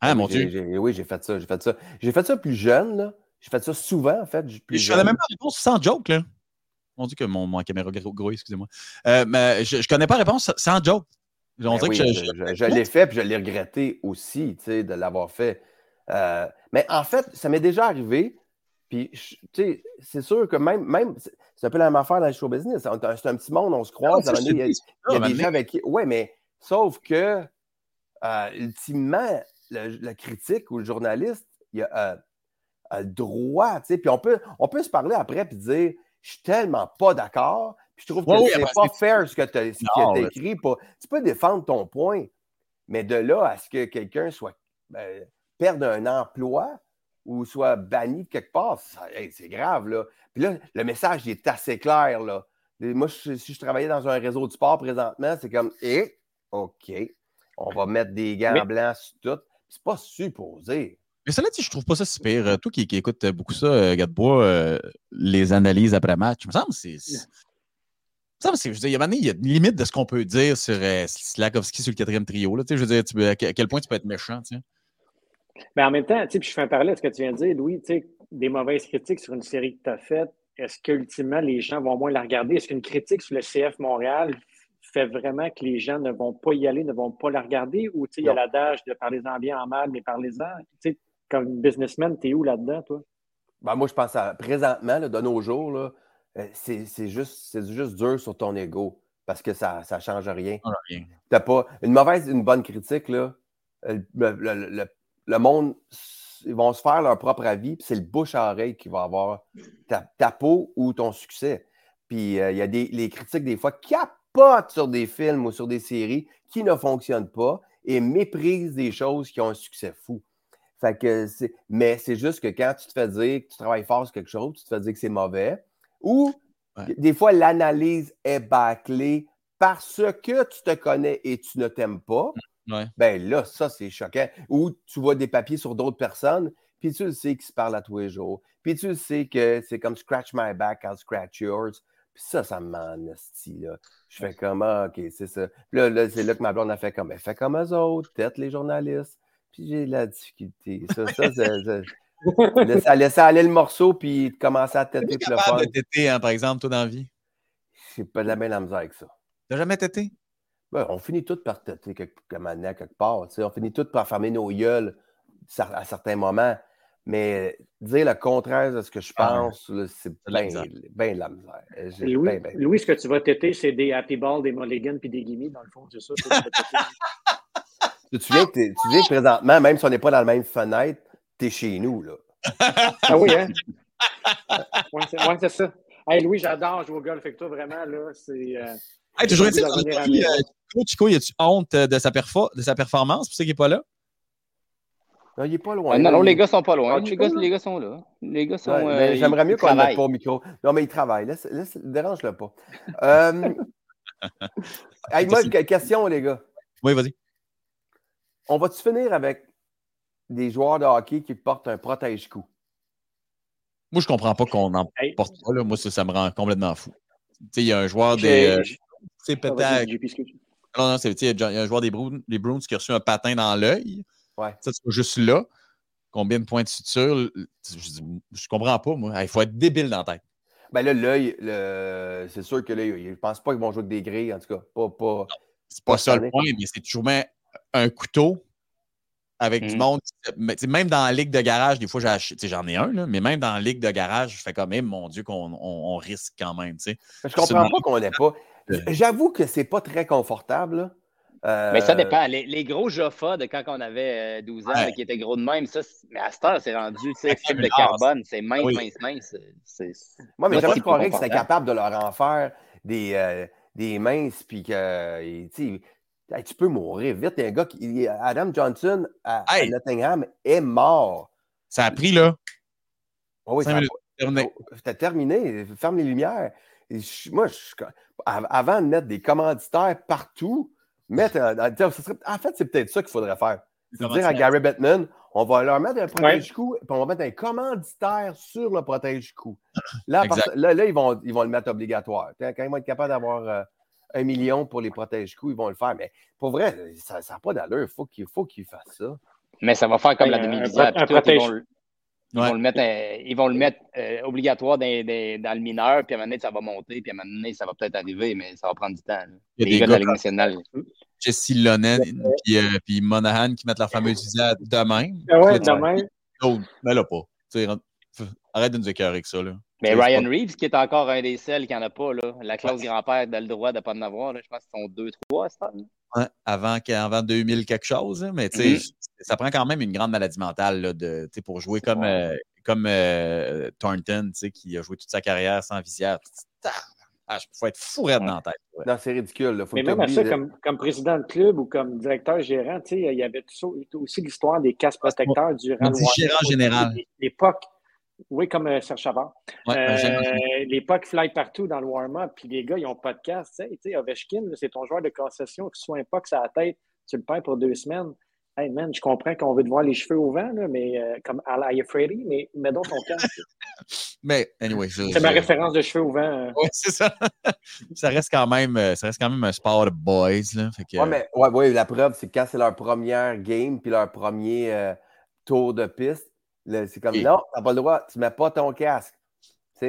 Speaker 2: Ah, mon
Speaker 1: Dieu. oui, j'ai fait ça. J'ai fait ça. J'ai fait ça plus jeune, là. J'ai fait ça souvent, en fait.
Speaker 2: Plus je faisais même pas la réponse sans joke, là. On dit que mon, mon caméra gros, excusez-moi. Euh, mais je, je connais pas la réponse sans joke.
Speaker 1: Ben oui, je, je, je l'ai fait, puis je l'ai regretté aussi, tu sais, de l'avoir fait. Euh, mais en fait, ça m'est déjà arrivé. Puis, tu sais, c'est sûr que même, même c'est un peu la même affaire dans le show business. C'est un, petit monde, on se croise. Il y a, il y a des gens avec qui. Oui, mais sauf que, euh, ultimement, le, critique ou le journaliste, il a, euh, le droit, tu sais. Puis on peut, on peut se parler après puis dire je suis tellement pas d'accord. Puis je trouve que c'est pas fair ce que tu as, écrit. tu peux défendre ton point, mais de là à ce que quelqu'un soit. Ben, perdre un emploi ou soit banni de quelque part, c'est grave, là. Puis là, le message est assez clair, là. moi, si je travaillais dans un réseau de sport présentement, c'est comme, eh, OK, on va mettre des gants blancs sur tout. C'est pas supposé.
Speaker 2: Mais cela dit, je trouve pas ça super. Euh, toi qui, qui écoutes beaucoup ça, euh, Gadebois, euh, les analyses après match, il me semble c'est. Je veux dire, il y a une limite de ce qu'on peut dire sur euh, Slakowski sur le quatrième trio. Là, je veux dire, à quel point tu peux être méchant. sais.
Speaker 3: Mais en même temps, je fais un parallèle à ce que tu viens de dire, Louis, des mauvaises critiques sur une série que tu as faite, est-ce qu'ultimement, les gens vont moins la regarder? Est-ce qu'une critique sur le CF Montréal fait vraiment que les gens ne vont pas y aller, ne vont pas la regarder? Ou il y a l'adage de parlez-en bien en mal, mais parlez-en. Comme businessman, tu es où là-dedans, toi?
Speaker 1: Ben, moi, je pense à présentement, de nos jours, là, euh, c'est juste, juste dur sur ton ego parce que ça ne change rien. rien. pas une mauvaise, une bonne critique, là, le, le monde, ils vont se faire leur propre avis, puis c'est le bouche à oreille qui va avoir ta, peau ou ton succès. Puis euh, il y a des les critiques, des fois, capote sur des films ou sur des séries qui ne fonctionnent pas et méprise des choses qui ont un succès fou. Fait que mais c'est juste que quand tu te fais dire que tu travailles fort sur quelque chose, tu te fais dire que c'est mauvais, ou des fois l'analyse est bâclée parce que tu te connais et tu ne t'aimes pas, ben là, ça, c'est choquant. Ou tu vois des papiers sur d'autres personnes, puis tu le sais qu'ils se parlent à tous les jours. Puis tu le sais que c'est comme scratch my back, I'll scratch yours. Puis ça, ça m'ennestie, là. Je fais comme, ah, OK, c'est ça. Puis là, c'est là que ma blonde a fait comme, elle fait comme eux autres, tête les journalistes. Puis j'ai la difficulté. Ça, ça, ça, laissait aller le morceau, puis commencer à têter.
Speaker 2: Tu es capable de têter, hein, par exemple, toi, dans la vie?
Speaker 1: J'ai pas de la même misère avec ça.
Speaker 2: T'as jamais têté?
Speaker 1: Ben, on finit tout par têter quelque, quelque part. On finit tout par fermer nos gueules à certains moments. Mais dire le contraire de ce que je ah pense, c'est bien de la misère.
Speaker 3: Louis, Louis, ce que tu vas têter, c'est des Happy Balls, des Mulligan puis des Gimme, dans le fond, c'est ça?
Speaker 1: tu, que tu viens que présentement, même si on n'est pas dans la même fenêtre, tu es chez nous. Là.
Speaker 3: ah oui, hein? Oui, c'est ça. Hey, Louis, j'adore jouer au golf avec toi, vraiment. Là, c'est. Euh,
Speaker 2: hey, toujours été dans Chico, y a-tu honte de sa, de sa performance pour ceux qui n'est pas là?
Speaker 1: Non, il n'est pas loin.
Speaker 4: non, non, les gars sont pas loin. Ah, les, gars, les, gars, sont là. Les gars sont.
Speaker 1: Euh, j'aimerais mieux qu'on mette pas au micro. Non, mais il travaille. Laisse, laisse, dérange-le pas. euh... hey, moi, question, les gars.
Speaker 2: Oui, vas-y.
Speaker 1: On va-tu finir avec des joueurs de hockey qui portent un protège-cou?
Speaker 2: Moi, je ne comprends pas qu'on en porte pas. Là. Moi, ça, ça me rend complètement fou. Tu sais, il y a un joueur des. C'est peut-être. Non, non, c'est, il y a un joueur des Bruins, des Bruins qui a reçu un patin dans l'œil.
Speaker 1: Ouais.
Speaker 2: Ça, c'est juste là. Combien de points de suture? Je, je comprends pas, moi. Il faut être débile dans la tête.
Speaker 1: Ben là, l'œil, c'est sûr que là, je ne pense pas qu'ils vont jouer des grilles, en tout cas. Pas, pas,
Speaker 2: c'est pas, ça le point, mais c'est toujours un couteau avec du mmh. monde. même dans la ligue de garage, des fois, j'en ai un, là, mais même dans la ligue de garage, je fais comme même, mon Dieu, qu'on on, risque quand même. Je
Speaker 1: comprends pas qu'on n'ait pas. J'avoue que c'est pas très confortable.
Speaker 4: Mais ça euh, dépend. Les, gros Joffa de quand on avait 12 euh, ans, qui étaient gros de même, ça, mais à cette heure, c'est rendu fibre de carbone. C'est mince, mince, mince.
Speaker 1: Moi, mais j'aimerais croire que c'était capable de leur en faire des, euh, des minces, puis que tu peux mourir vite. Il y a un gars qui. Adam Johnson à, Nottingham est mort.
Speaker 2: Ça a pris, là.
Speaker 1: Oh, oui, C'était terminé. Ferme les lumières. Moi, avant de mettre des commanditaires partout, mettre. en fait, c'est peut-être ça qu'il faudrait faire. C'est dire à Gary Bettman, on va leur mettre un protège-cou, puis on va mettre un commanditaire sur le protège-cou. Là, là, là, ils, vont, ils vont le mettre obligatoire. Quand ils vont être capables d'avoir euh, un million pour les protège-coups, ils vont le faire. Mais pour vrai, ça n'a pas d'allure. Faut il faut qu'ils fassent ça.
Speaker 4: Mais ça va faire comme la demi-visée. Ils vont le mettre, ils vont le mettre euh, obligatoire dans, dans, le mineur, puis à un moment donné, ça va monter, puis à un moment donné, ça va peut-être arriver, mais ça va prendre du temps.
Speaker 2: Il y a des gars, de la Ligue nationale. Jesse Lonen puis, euh, puis Monahan qui mettent leur fameuse visée demain.
Speaker 3: Ah ouais, demain.
Speaker 2: Mais là, pas. arrête de nous écœurer avec ça. Là.
Speaker 4: Mais Ryan Reeves, qui est encore un des seuls qui n'en a pas, là. la clause grand-père a le droit de ne pas en avoir. Là. Je pense qu'ils sont deux, trois, ça.
Speaker 2: Ouais, avant, avant 2000 quelque chose. Mais tu sais, mm-hmm. Ça prend quand même une grande maladie mentale là, de, pour jouer comme, euh, comme euh, Thornton, qui a joué toute sa carrière sans visière. Ah, il faut être fou dans la tête.
Speaker 1: Non, c'est ridicule.
Speaker 3: Mais même à ça, comme, comme, président de club ou comme directeur gérant, il y avait aussi l'histoire des casques protecteurs durant
Speaker 2: le gérant général.
Speaker 3: L'époque. Oui, comme euh, Serge Chavard. Euh, l'époque fly partout dans le warm-up, puis les gars, ils ont pas de casque. Tu sais, Ovechkin, c'est ton joueur de concession, que soit un puck à la tête, tu le perds pour deux semaines. Hey man, je comprends qu'on veut te voir les cheveux au vent, là, mais euh, comme à la Freddy, mais mets donc ton casque.
Speaker 2: mais anyway,
Speaker 3: c'est ma référence de cheveux au vent. Euh.
Speaker 2: Oui, c'est ça. ça reste quand même, ça reste quand même un sport de boys. Là,
Speaker 1: ouais, mais ouais, ouais, la preuve, c'est quand c'est leur première game puis leur premier tour de piste, c'est comme, non, tu n'as pas le droit, tu ne mets pas ton casque.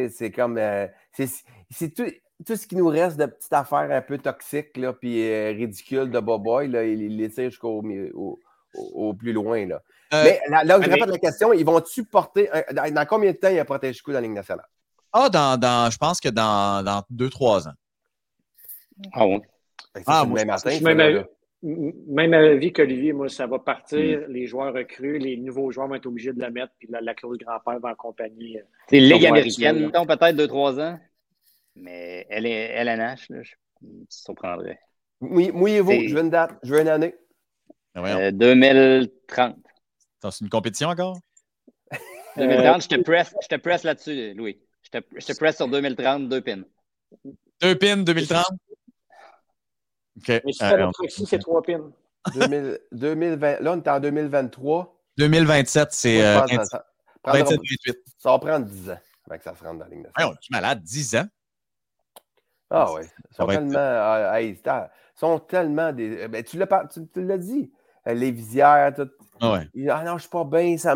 Speaker 1: C'est comme, euh, c'est tout, tout, ce qui nous reste de petites affaires un peu toxiques, là, puis euh, ridicules de Boboy, là, il les tire jusqu'au au, au, plus loin. Là. Euh, mais là, où je répète la question, ils vont-tu porter, dans combien de temps il y a protège-coup dans la Ligue nationale?
Speaker 2: Ah, dans, dans, je pense que dans, dans 2-3 ans.
Speaker 4: Ah oui.
Speaker 1: Ah, moi, matin,
Speaker 3: même avis qu'Olivier, moi, ça va partir. Mm. Les joueurs recrues, les nouveaux joueurs vont être obligés de la mettre, puis la, clause grand-père va accompagner.
Speaker 4: C'est Ligue américaine, peut-être 2-3 ans. Mais elle est LNH, là, Tu te surprendrais.
Speaker 1: Mouillez-vous, je veux une date, je veux une année.
Speaker 4: 2030.
Speaker 2: C'est une compétition encore?
Speaker 4: 2030, je te presse, je te presse là-dessus, Louis. Je te, je te presse sur 2030, deux pins.
Speaker 2: Deux pins, 2030?
Speaker 3: OK. Mais si euh, proxy, c'est trois pins.
Speaker 1: 2020, là, on est en 2023.
Speaker 2: 2027, c'est. 27,
Speaker 1: 28. Euh, ça va prendre 10 ans avant que ça se rentre dans la ligne
Speaker 2: nationale. tu es malade, 10 ans?
Speaker 1: Ah oui. Ils sont tellement. Ah, ils sont tellement des. Ben, tu l'as dit. Les visières, tout.
Speaker 2: Ah, ouais.
Speaker 1: ah non, je suis pas bien. Ça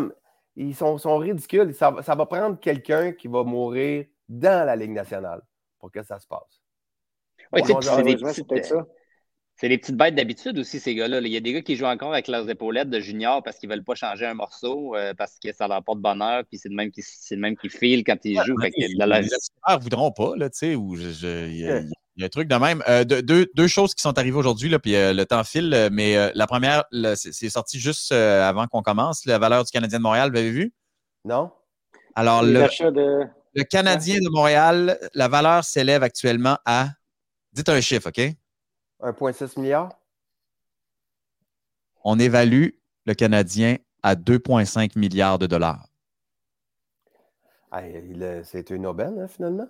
Speaker 1: Ils sont, sont ridicules. Ça, ça va prendre quelqu'un qui va mourir dans la Ligue nationale pour que ça se passe.
Speaker 4: Oui, c'est des, les petites bêtes d'habitude aussi, ces gars-là. Il y a des gars qui jouent encore avec leurs épaulettes de junior parce qu'ils ne veulent pas changer un morceau, euh, parce que ça leur apporte bonheur, puis c'est le même qui, c'est le même qui file quand ils jouent.
Speaker 2: les ne voudront pas, là, tu sais, ou il y, a un truc de même. Euh, deux, choses qui sont arrivées aujourd'hui, puis euh, le temps file, mais la première, c'est sorti juste avant qu'on commence. La valeur du Canadien de Montréal, vous l'avez vu?
Speaker 1: Non.
Speaker 2: Alors, le, le Canadien de Montréal, la valeur s'élève actuellement à. Dites un chiffre, OK?
Speaker 1: 1,6 milliard?
Speaker 2: On évalue le Canadien à 2,5 milliards de dollars.
Speaker 1: c'est une aubaine, hein, finalement?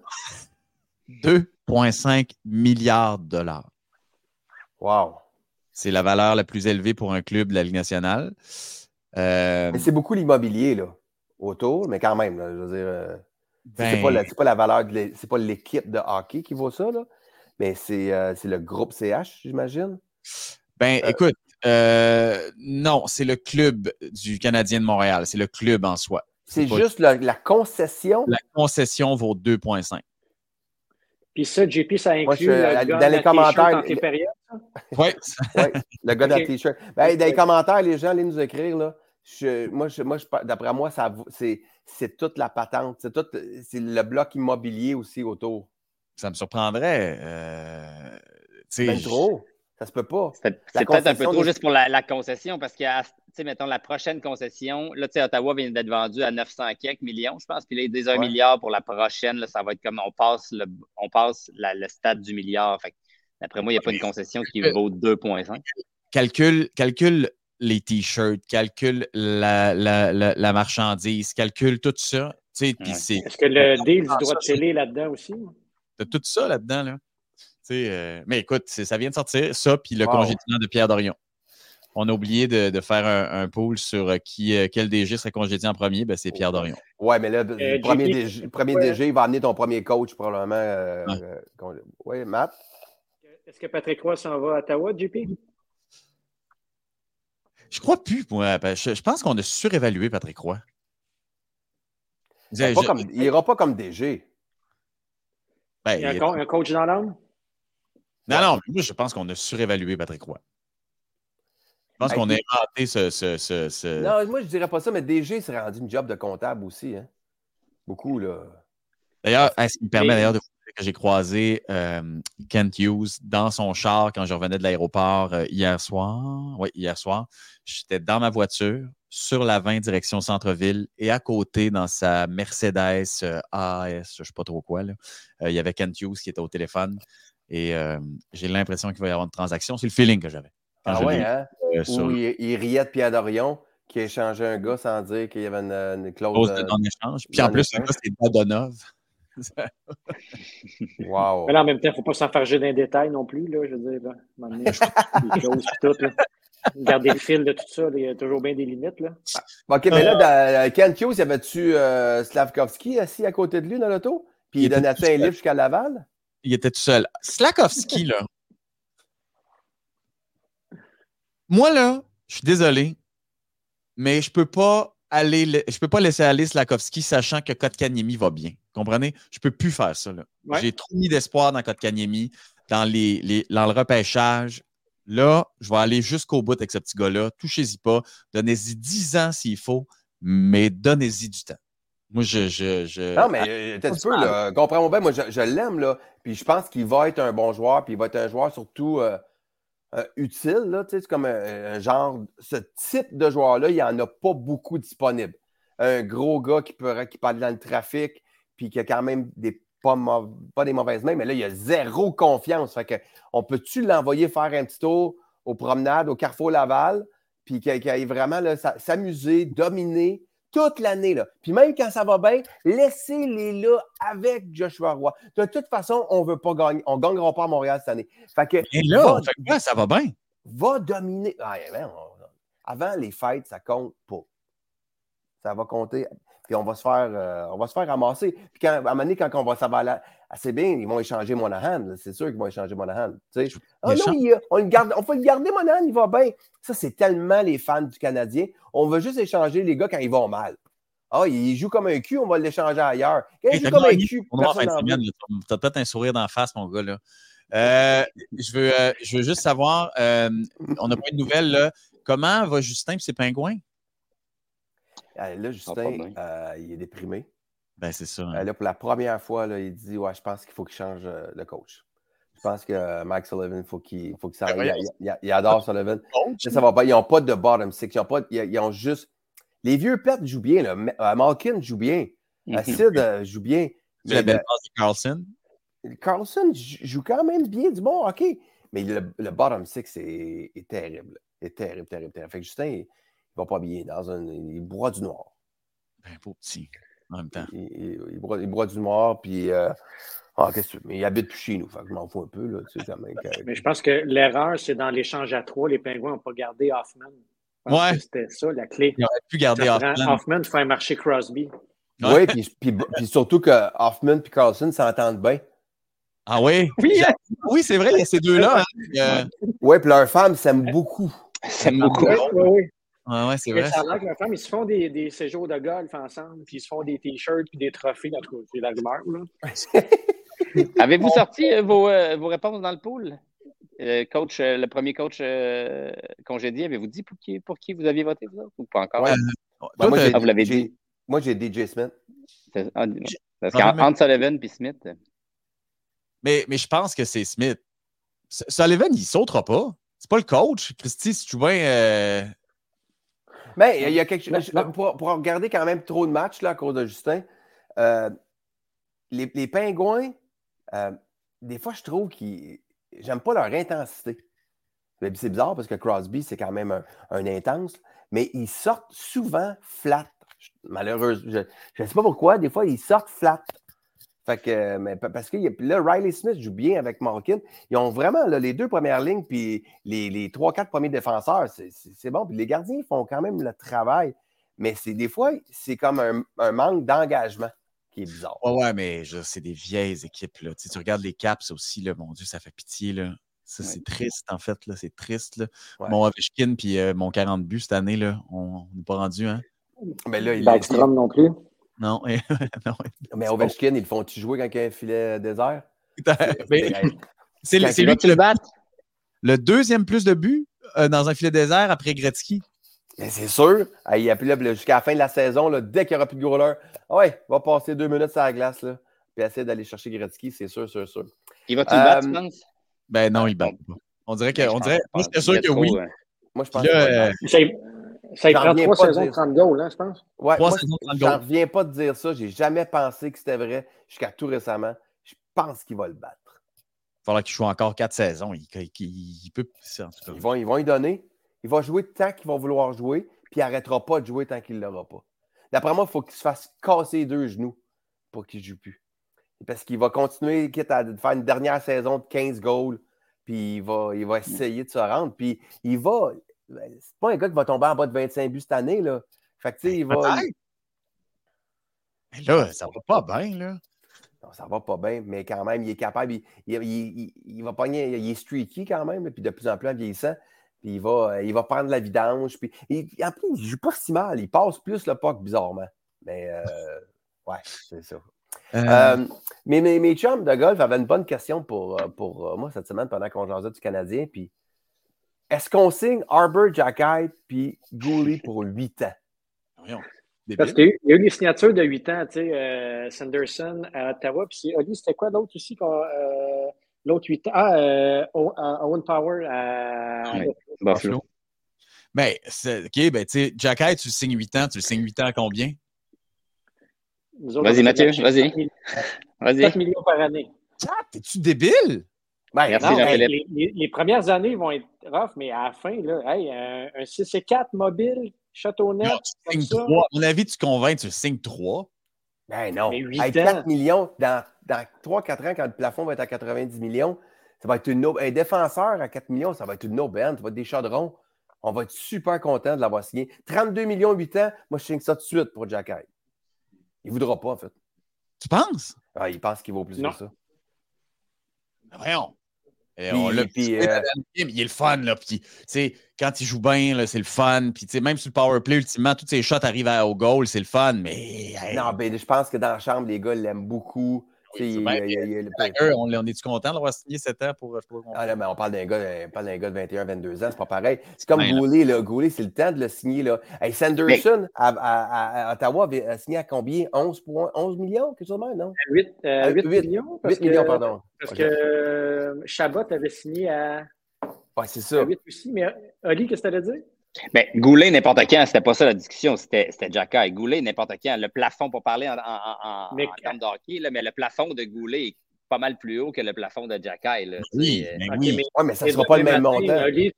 Speaker 2: 2,5 milliards de dollars.
Speaker 1: Wow!
Speaker 2: C'est la valeur la plus élevée pour un club de la Ligue nationale.
Speaker 1: Euh, c'est beaucoup l'immobilier, là, autour, mais quand même, je veux dire, euh, c'est pas, pas, la valeur, c'est pas l'équipe de hockey qui vaut ça, là. Mais euh, c'est le groupe CH, j'imagine?
Speaker 2: Ben, euh, écoute, euh, non, c'est le club du Canadien de Montréal. C'est le club en soi.
Speaker 1: C'est juste la, concession?
Speaker 2: La concession vaut 2,5.
Speaker 3: Puis ça, JP, ça inclut
Speaker 1: le gars dans les commentaires. Dans
Speaker 3: tes périodes?
Speaker 2: Oui.
Speaker 1: ouais, le gars okay. dans t-shirt. Ben, dans les commentaires, les gens allaient nous écrire. Là, moi, moi d'après moi, c'est toute la patente. C'est le bloc immobilier aussi autour
Speaker 2: ça me surprendrait. Euh,
Speaker 1: c'est trop. Ça se peut pas.
Speaker 4: C'est peut-être un peu trop juste pour la, concession parce que, tu sais, mettons, la prochaine concession, là, tu sais, Ottawa vient d'être vendu à 900 quelques millions, je pense. Puis là, il y a 1 milliard pour la prochaine. Là, ça va être comme on passe le, on passe le stade du milliard. Fait d'après moi, il n'y a pas une concession qui vaut 2,5.
Speaker 2: Calcule, calcule les t-shirts, calcule la, la, marchandise, calcule tout ça.
Speaker 3: Est-ce que le deal du droit de télé là-dedans aussi?
Speaker 2: T'as tout ça là-dedans. Là. Euh, mais écoute, ça vient de sortir, ça, puis le wow. de Pierre Dorion. On a oublié de, faire un, pool sur euh, qui, euh, quel DG serait congédié en premier, ben, c'est Pierre Dorion.
Speaker 1: Ouais, mais là, le premier, DG, premier DG, va amener ton premier coach probablement. Oui, Matt?
Speaker 3: Est-ce que Patrick Roy s'en va à Ottawa, JP?
Speaker 2: Je crois plus, moi. Je, pense qu'on a surévalué Patrick Roy.
Speaker 1: Il n'ira pas comme DG.
Speaker 3: Ben, il y a un, coach dans l'âme?
Speaker 2: Non, non, moi, je pense qu'on a surévalué Patrick Roy. Je pense qu'on a inventé ce,
Speaker 1: Non, moi, je dirais pas ça, mais DG s'est rendu une job de comptable aussi. Hein? Beaucoup, là.
Speaker 2: D'ailleurs, ce qui me permet d'ailleurs de vous dire que j'ai croisé euh, Kent Hughes dans son char quand je revenais de l'aéroport euh, hier soir. Oui, hier soir. J'étais dans ma voiture sur la 20 direction centre-ville et à côté, dans sa Mercedes euh, AS, je ne sais pas trop quoi, là, il y avait Kent Hughes qui était au téléphone et euh, j'ai l'impression qu'il va y avoir une transaction. C'est le feeling que j'avais.
Speaker 1: Ah ouais, hein? Où il, riait de Pierre Dorion qui a échangé un gars sans dire qu'il y avait une, clause
Speaker 2: de non-échange. Puis en plus, le gars, c'est Dadonov.
Speaker 1: wow.
Speaker 3: Mais là, en même temps, il ne faut pas s'enfarger d'un détail non plus. Là, je veux dire, là, choses tout. Là. Garder le fil de tout ça, il y a toujours bien des limites. Là.
Speaker 1: OK, mais là, dans euh, Ken Hughes, y avait-tu euh, Slavkovski assis à côté de lui dans l'auto? Puis il, il donnait un livre jusqu'à Laval?
Speaker 2: Il était tout seul. Slavkovski, là. Moi, là, je suis désolé, mais je peux pas aller, je peux pas laisser aller Slavkovski sachant que Kotkaniemi va bien. Comprenez? Je peux plus faire ça. J'ai trop mis d'espoir dans Kotkaniemi, dans, les, les, dans le repêchage. Là, je vais aller jusqu'au bout avec ce petit gars-là. Touchez-y pas. Donnez-y 10 ans s'il faut, mais donnez-y du temps. Moi, je. je,
Speaker 1: Non, mais euh, un peu, là. Comprends-moi bien, moi, je, l'aime, là. Puis je pense qu'il va être un bon joueur, puis il va être un joueur surtout euh, euh, utile, là. Tu sais, c'est comme un, genre. Ce type de joueur-là, il n'y en a pas beaucoup disponibles. Un gros gars qui peut, qui parle dans le trafic, puis qui a quand même des pas, pas des mauvaises mains, mais là, il a zéro confiance. Fait que, on peut-tu l'envoyer faire un petit tour aux promenades, au Carrefour Laval, puis qu'il aille vraiment s'amuser, dominer toute l'année. Puis même quand ça va bien, laissez-les là avec Joshua Roy. De toute façon, on ne veut pas gagner. On ne gagnera pas à Montréal cette année. Fait que,
Speaker 2: Et là, ça va bien.
Speaker 1: Va dominer. Ah, ben, avant les fêtes, ça compte pas. Ça va compter. Puis on va se faire, euh, on va se faire ramasser. Puis quand, à un moment donné, quand on va savoir assez bien, ils vont échanger Monahan. C'est sûr qu'ils vont échanger Monahan. Tu sais. Ah non, on, le garde, on le garder, Monahan, il va bien. Ça, c'est tellement les fans du Canadien. On veut juste échanger les gars quand ils vont mal. Ah, il joue comme un cul, on va l'échanger ailleurs. Quand il joue comme un cul,
Speaker 2: Tu as peut-être un sourire d'en face, mon gars. Là. Euh, je, veux, euh, je veux juste savoir, on n'a pas de nouvelles. Là. Comment va Justin et ses pingouins?
Speaker 1: Euh, là, Justin, euh, il est déprimé.
Speaker 2: Ben, c'est ça.
Speaker 1: Hein. Euh, là, pour la première fois, là, il dit Ouais, je pense qu'il faut qu'il change le coach. Je pense que Mike Sullivan, il faut qu'il faut qu'il ben, s'arrête. Il, adore Sullivan. ça va pas. Ils n'ont pas de bottom six. Ils ont, pas, ils, ont juste. Les vieux pets jouent bien. Là. Malkin joue bien. Sid joue bien.
Speaker 2: la belle passe de Carlson?
Speaker 1: Carlson joue quand même bien du bon hockey. Mais le, bottom six est, est, terrible. Est terrible, terrible, terrible. Fait que Justin, va pas bien. Dans un, il broie du noir.
Speaker 2: Un beau petit, en même temps.
Speaker 1: Il, il, broie, du noir, puis. Euh, ah, qu'est-ce que Mais il habite plus chez nous, fait que je m'en fous un peu. Là, tu sais, même,
Speaker 3: Mais je pense que l'erreur, c'est dans l'échange à trois, les Pingouins n'ont pas gardé Hoffman.
Speaker 2: Ouais.
Speaker 3: C'était ça, la clé.
Speaker 2: Ils auraient pu garder Hoffman.
Speaker 3: Hoffman faire marcher Crosby.
Speaker 1: Oui, puis, puis, surtout que Hoffman et Carlson s'entendent bien.
Speaker 2: Ah oui? Oui, hein? oui c'est vrai, ces deux-là. Hein.
Speaker 1: Oui, puis leurs femmes s'aiment beaucoup.
Speaker 4: S'aiment beaucoup.
Speaker 3: Oui, oui, oui.
Speaker 2: Ouais, ouais, c'est vrai.
Speaker 3: Ça a l'air que femme, ils se font des, des, séjours de golf ensemble, puis ils se font des t-shirts puis des trophées. En tout cas, c'est la rumeur.
Speaker 4: Avez-vous sorti euh, vos, euh, vos, réponses dans le pool? Euh, coach, le premier coach congédié, avez-vous dit pour qui, pour qui vous aviez voté, vous ou pas encore?
Speaker 1: Ben, moi, ah, vous l'avez dit. Moi, j'ai DJ Smith.
Speaker 4: Ah, parce qu'entre Sullivan et Smith.
Speaker 2: Mais, mais je pense que c'est Smith. Sullivan, il sautera pas. C'est pas le coach. Christy, si tu vois
Speaker 1: mais il y a quelque chose. Pour, pour, regarder quand même trop de matchs là, à cause de Justin, euh, les, les, Pingouins, euh, des fois, je trouve qu'ils. J'aime pas leur intensité. C'est bizarre parce que Crosby, c'est quand même un, intense, mais ils sortent souvent flat. Malheureusement, je ne sais pas pourquoi, des fois, ils sortent flat. Fait que, mais parce que là, Riley Smith joue bien avec Malkin. Ils ont vraiment les deux premières lignes, puis les, trois, quatre premiers défenseurs, c'est bon. Puis les gardiens font quand même le travail. Mais c'est des fois, c'est comme un, manque d'engagement qui est bizarre.
Speaker 2: Ouais, ouais, mais c'est des vieilles équipes. Là. Tu, regardes les Caps aussi, là, mon Dieu, ça fait pitié. Là. Ça, c'est triste, en fait. Là. C'est triste. Là. Mon Ovechkin puis euh, mon 40 buts cette année, là, on n'est pas rendu. Hein?
Speaker 1: Mais là, il
Speaker 3: Backstrom non plus.
Speaker 2: Non.
Speaker 1: Mais Ovechkin, ils le font-tu jouer quand il y a un filet désert?
Speaker 2: c'est lui qui le bat. Le deuxième plus de buts euh, dans un filet désert après Gretzky.
Speaker 1: Mais c'est sûr. il a plus jusqu'à la fin de la saison, là, dès qu'il n'y aura plus de goaler, ah ouais, va passer deux minutes sur la glace, là, puis essayer d'aller chercher Gretzky, c'est sûr, sûr, sûr.
Speaker 4: Il va-tu le battre, tu euh, penses?
Speaker 2: Ben non, il bat pas. On dirait que. On dirait, moi, je sûr que oui.
Speaker 1: Moi, je pense
Speaker 3: Ça prend trois saisons de 30 goals, hein, je pense.
Speaker 1: Ouais, trois saisons de 30 goals. Je reviens pas de dire ça. J'ai jamais pensé que c'était vrai jusqu'à tout récemment. Je pense qu'il va le battre.
Speaker 2: Il va falloir qu'il joue encore quatre saisons. Il, il, peut.
Speaker 1: Ils, vont, ils vont y donner. Il va jouer tant qu'il va vouloir jouer, puis il n'arrêtera pas de jouer tant qu'il ne l'aura pas. D'après moi, il faut qu'il se fasse casser deux genoux pour qu'il ne joue plus. Parce qu'il va continuer, quitte à faire une dernière saison de 15 goals, puis il va, il va essayer de se rendre. Puis il va, c'est pas un gars qui va tomber en bas de 25 buts cette année. Là. Fait que, tu sais, il va.
Speaker 2: Mais là, ça va pas bien, là.
Speaker 1: Non, ça va pas bien, mais quand même, il est capable. Il, il, il, va pogner, il est streaky quand même, puis de plus en plus en vieillissant. Puis il va, il va prendre la vidange. Puis en plus, il joue pas si mal. Il passe plus le puck bizarrement. Mais euh, ouais, c'est ça. Euh... Euh, mais mes, mes chums de golf avaient une bonne question pour, pour moi cette semaine pendant qu'on jasait du Canadien. Puis est-ce qu'on signe Arbor, Jacky puis Gooley pour 8 ans?
Speaker 3: Voyons. Parce qu'il y a eu des signatures de 8 ans, tu sais, euh, Sanderson à Ottawa, puis Oli, c'était quoi l'autre aussi? Euh, l'autre 8 ans? Ah, euh, Owen Power à
Speaker 2: Buffalo. Mais, OK, ben, tu sais, Jacky, tu signes 8 ans, tu le signes 8 ans à combien?
Speaker 4: Vas-y, Mathieu, vas-y. Vas-y.
Speaker 3: 4 millions par année.
Speaker 2: Ah, t'es-tu débile?
Speaker 1: Ben,
Speaker 4: Merci,
Speaker 1: non,
Speaker 3: les, les- les premières années vont être rough, mais à la fin, là, hey, un, un 6 et 4 mobile, Châteauneuf, comme ça.
Speaker 2: trois. À mon avis, tu convaincs, tu signes trois.
Speaker 1: Ben non.
Speaker 3: Ans.
Speaker 1: 4 millions, dans, dans 3-4 ans, quand le plafond va être à 90 millions, ça va être une aubaine. Un défenseur à 4 millions, ça va être une aubaine. Ça va être des chaudrons. On va être super content de l'avoir signé. 32 millions, 8 ans, moi, je signe ça tout de suite pour Jack Hyde. Il ne voudra pas, en fait.
Speaker 2: Tu penses?
Speaker 1: Ah, il pense qu'il vaut plus
Speaker 3: Non.
Speaker 1: que ça.
Speaker 2: Ben Voyons. Et
Speaker 1: Puis-
Speaker 2: on l'a
Speaker 1: puis,
Speaker 2: dit,
Speaker 1: euh,
Speaker 2: game, il est le fun, là. Puis, tu sais, quand il joue bien, c'est le fun. Puis, tu sais, même sur le power play, ultimement, tous ses shots arrivent à- au goal, c'est le fun. Mais, hey,
Speaker 1: Non, ben, je pense que dans la chambre, les gars l'aiment beaucoup. Il- il- il-
Speaker 2: Tiger, on, on est-tu content d'avoir signé 7 ans pour. euh?
Speaker 1: Ah là, mais on parle d'un gars, on parle d'un gars de 21, 22 ans, c'est pas pareil. C'est comme
Speaker 2: là.
Speaker 1: Goulet, là. Goulet, c'est le temps de le signer, là. Hey, Sanderson, à, à- à- à Ottawa, avait a signé à combien? 11, points- 11 millions, quelque chose de même, non?
Speaker 3: 8,
Speaker 1: Euh, huit-
Speaker 3: millions. Parce
Speaker 1: 8 millions, pardon.
Speaker 3: Parce que euh, Chabot avait signé à,
Speaker 1: Ouais, c'est
Speaker 3: à
Speaker 1: ça.
Speaker 3: 8 aussi. Mais Oli, qu'est-ce que tu allais dire?
Speaker 4: Ben, Goulet, n'importe quand, c'était pas ça la discussion, c'était c'était Jacka. Goulet, n'importe quand. Le plafond, pour parler en, en, en,
Speaker 3: Mais-
Speaker 4: en termes de hockey, là, mais le plafond de Goulet est pas mal plus haut que le plafond de Jacka. Là,
Speaker 2: Oui,
Speaker 4: euh,
Speaker 2: mais
Speaker 3: Ok,
Speaker 2: oui.
Speaker 3: mais-
Speaker 1: Ouais, mais ça
Speaker 3: mais
Speaker 1: sera pas le même
Speaker 3: matin,
Speaker 1: montant.
Speaker 3: Oli,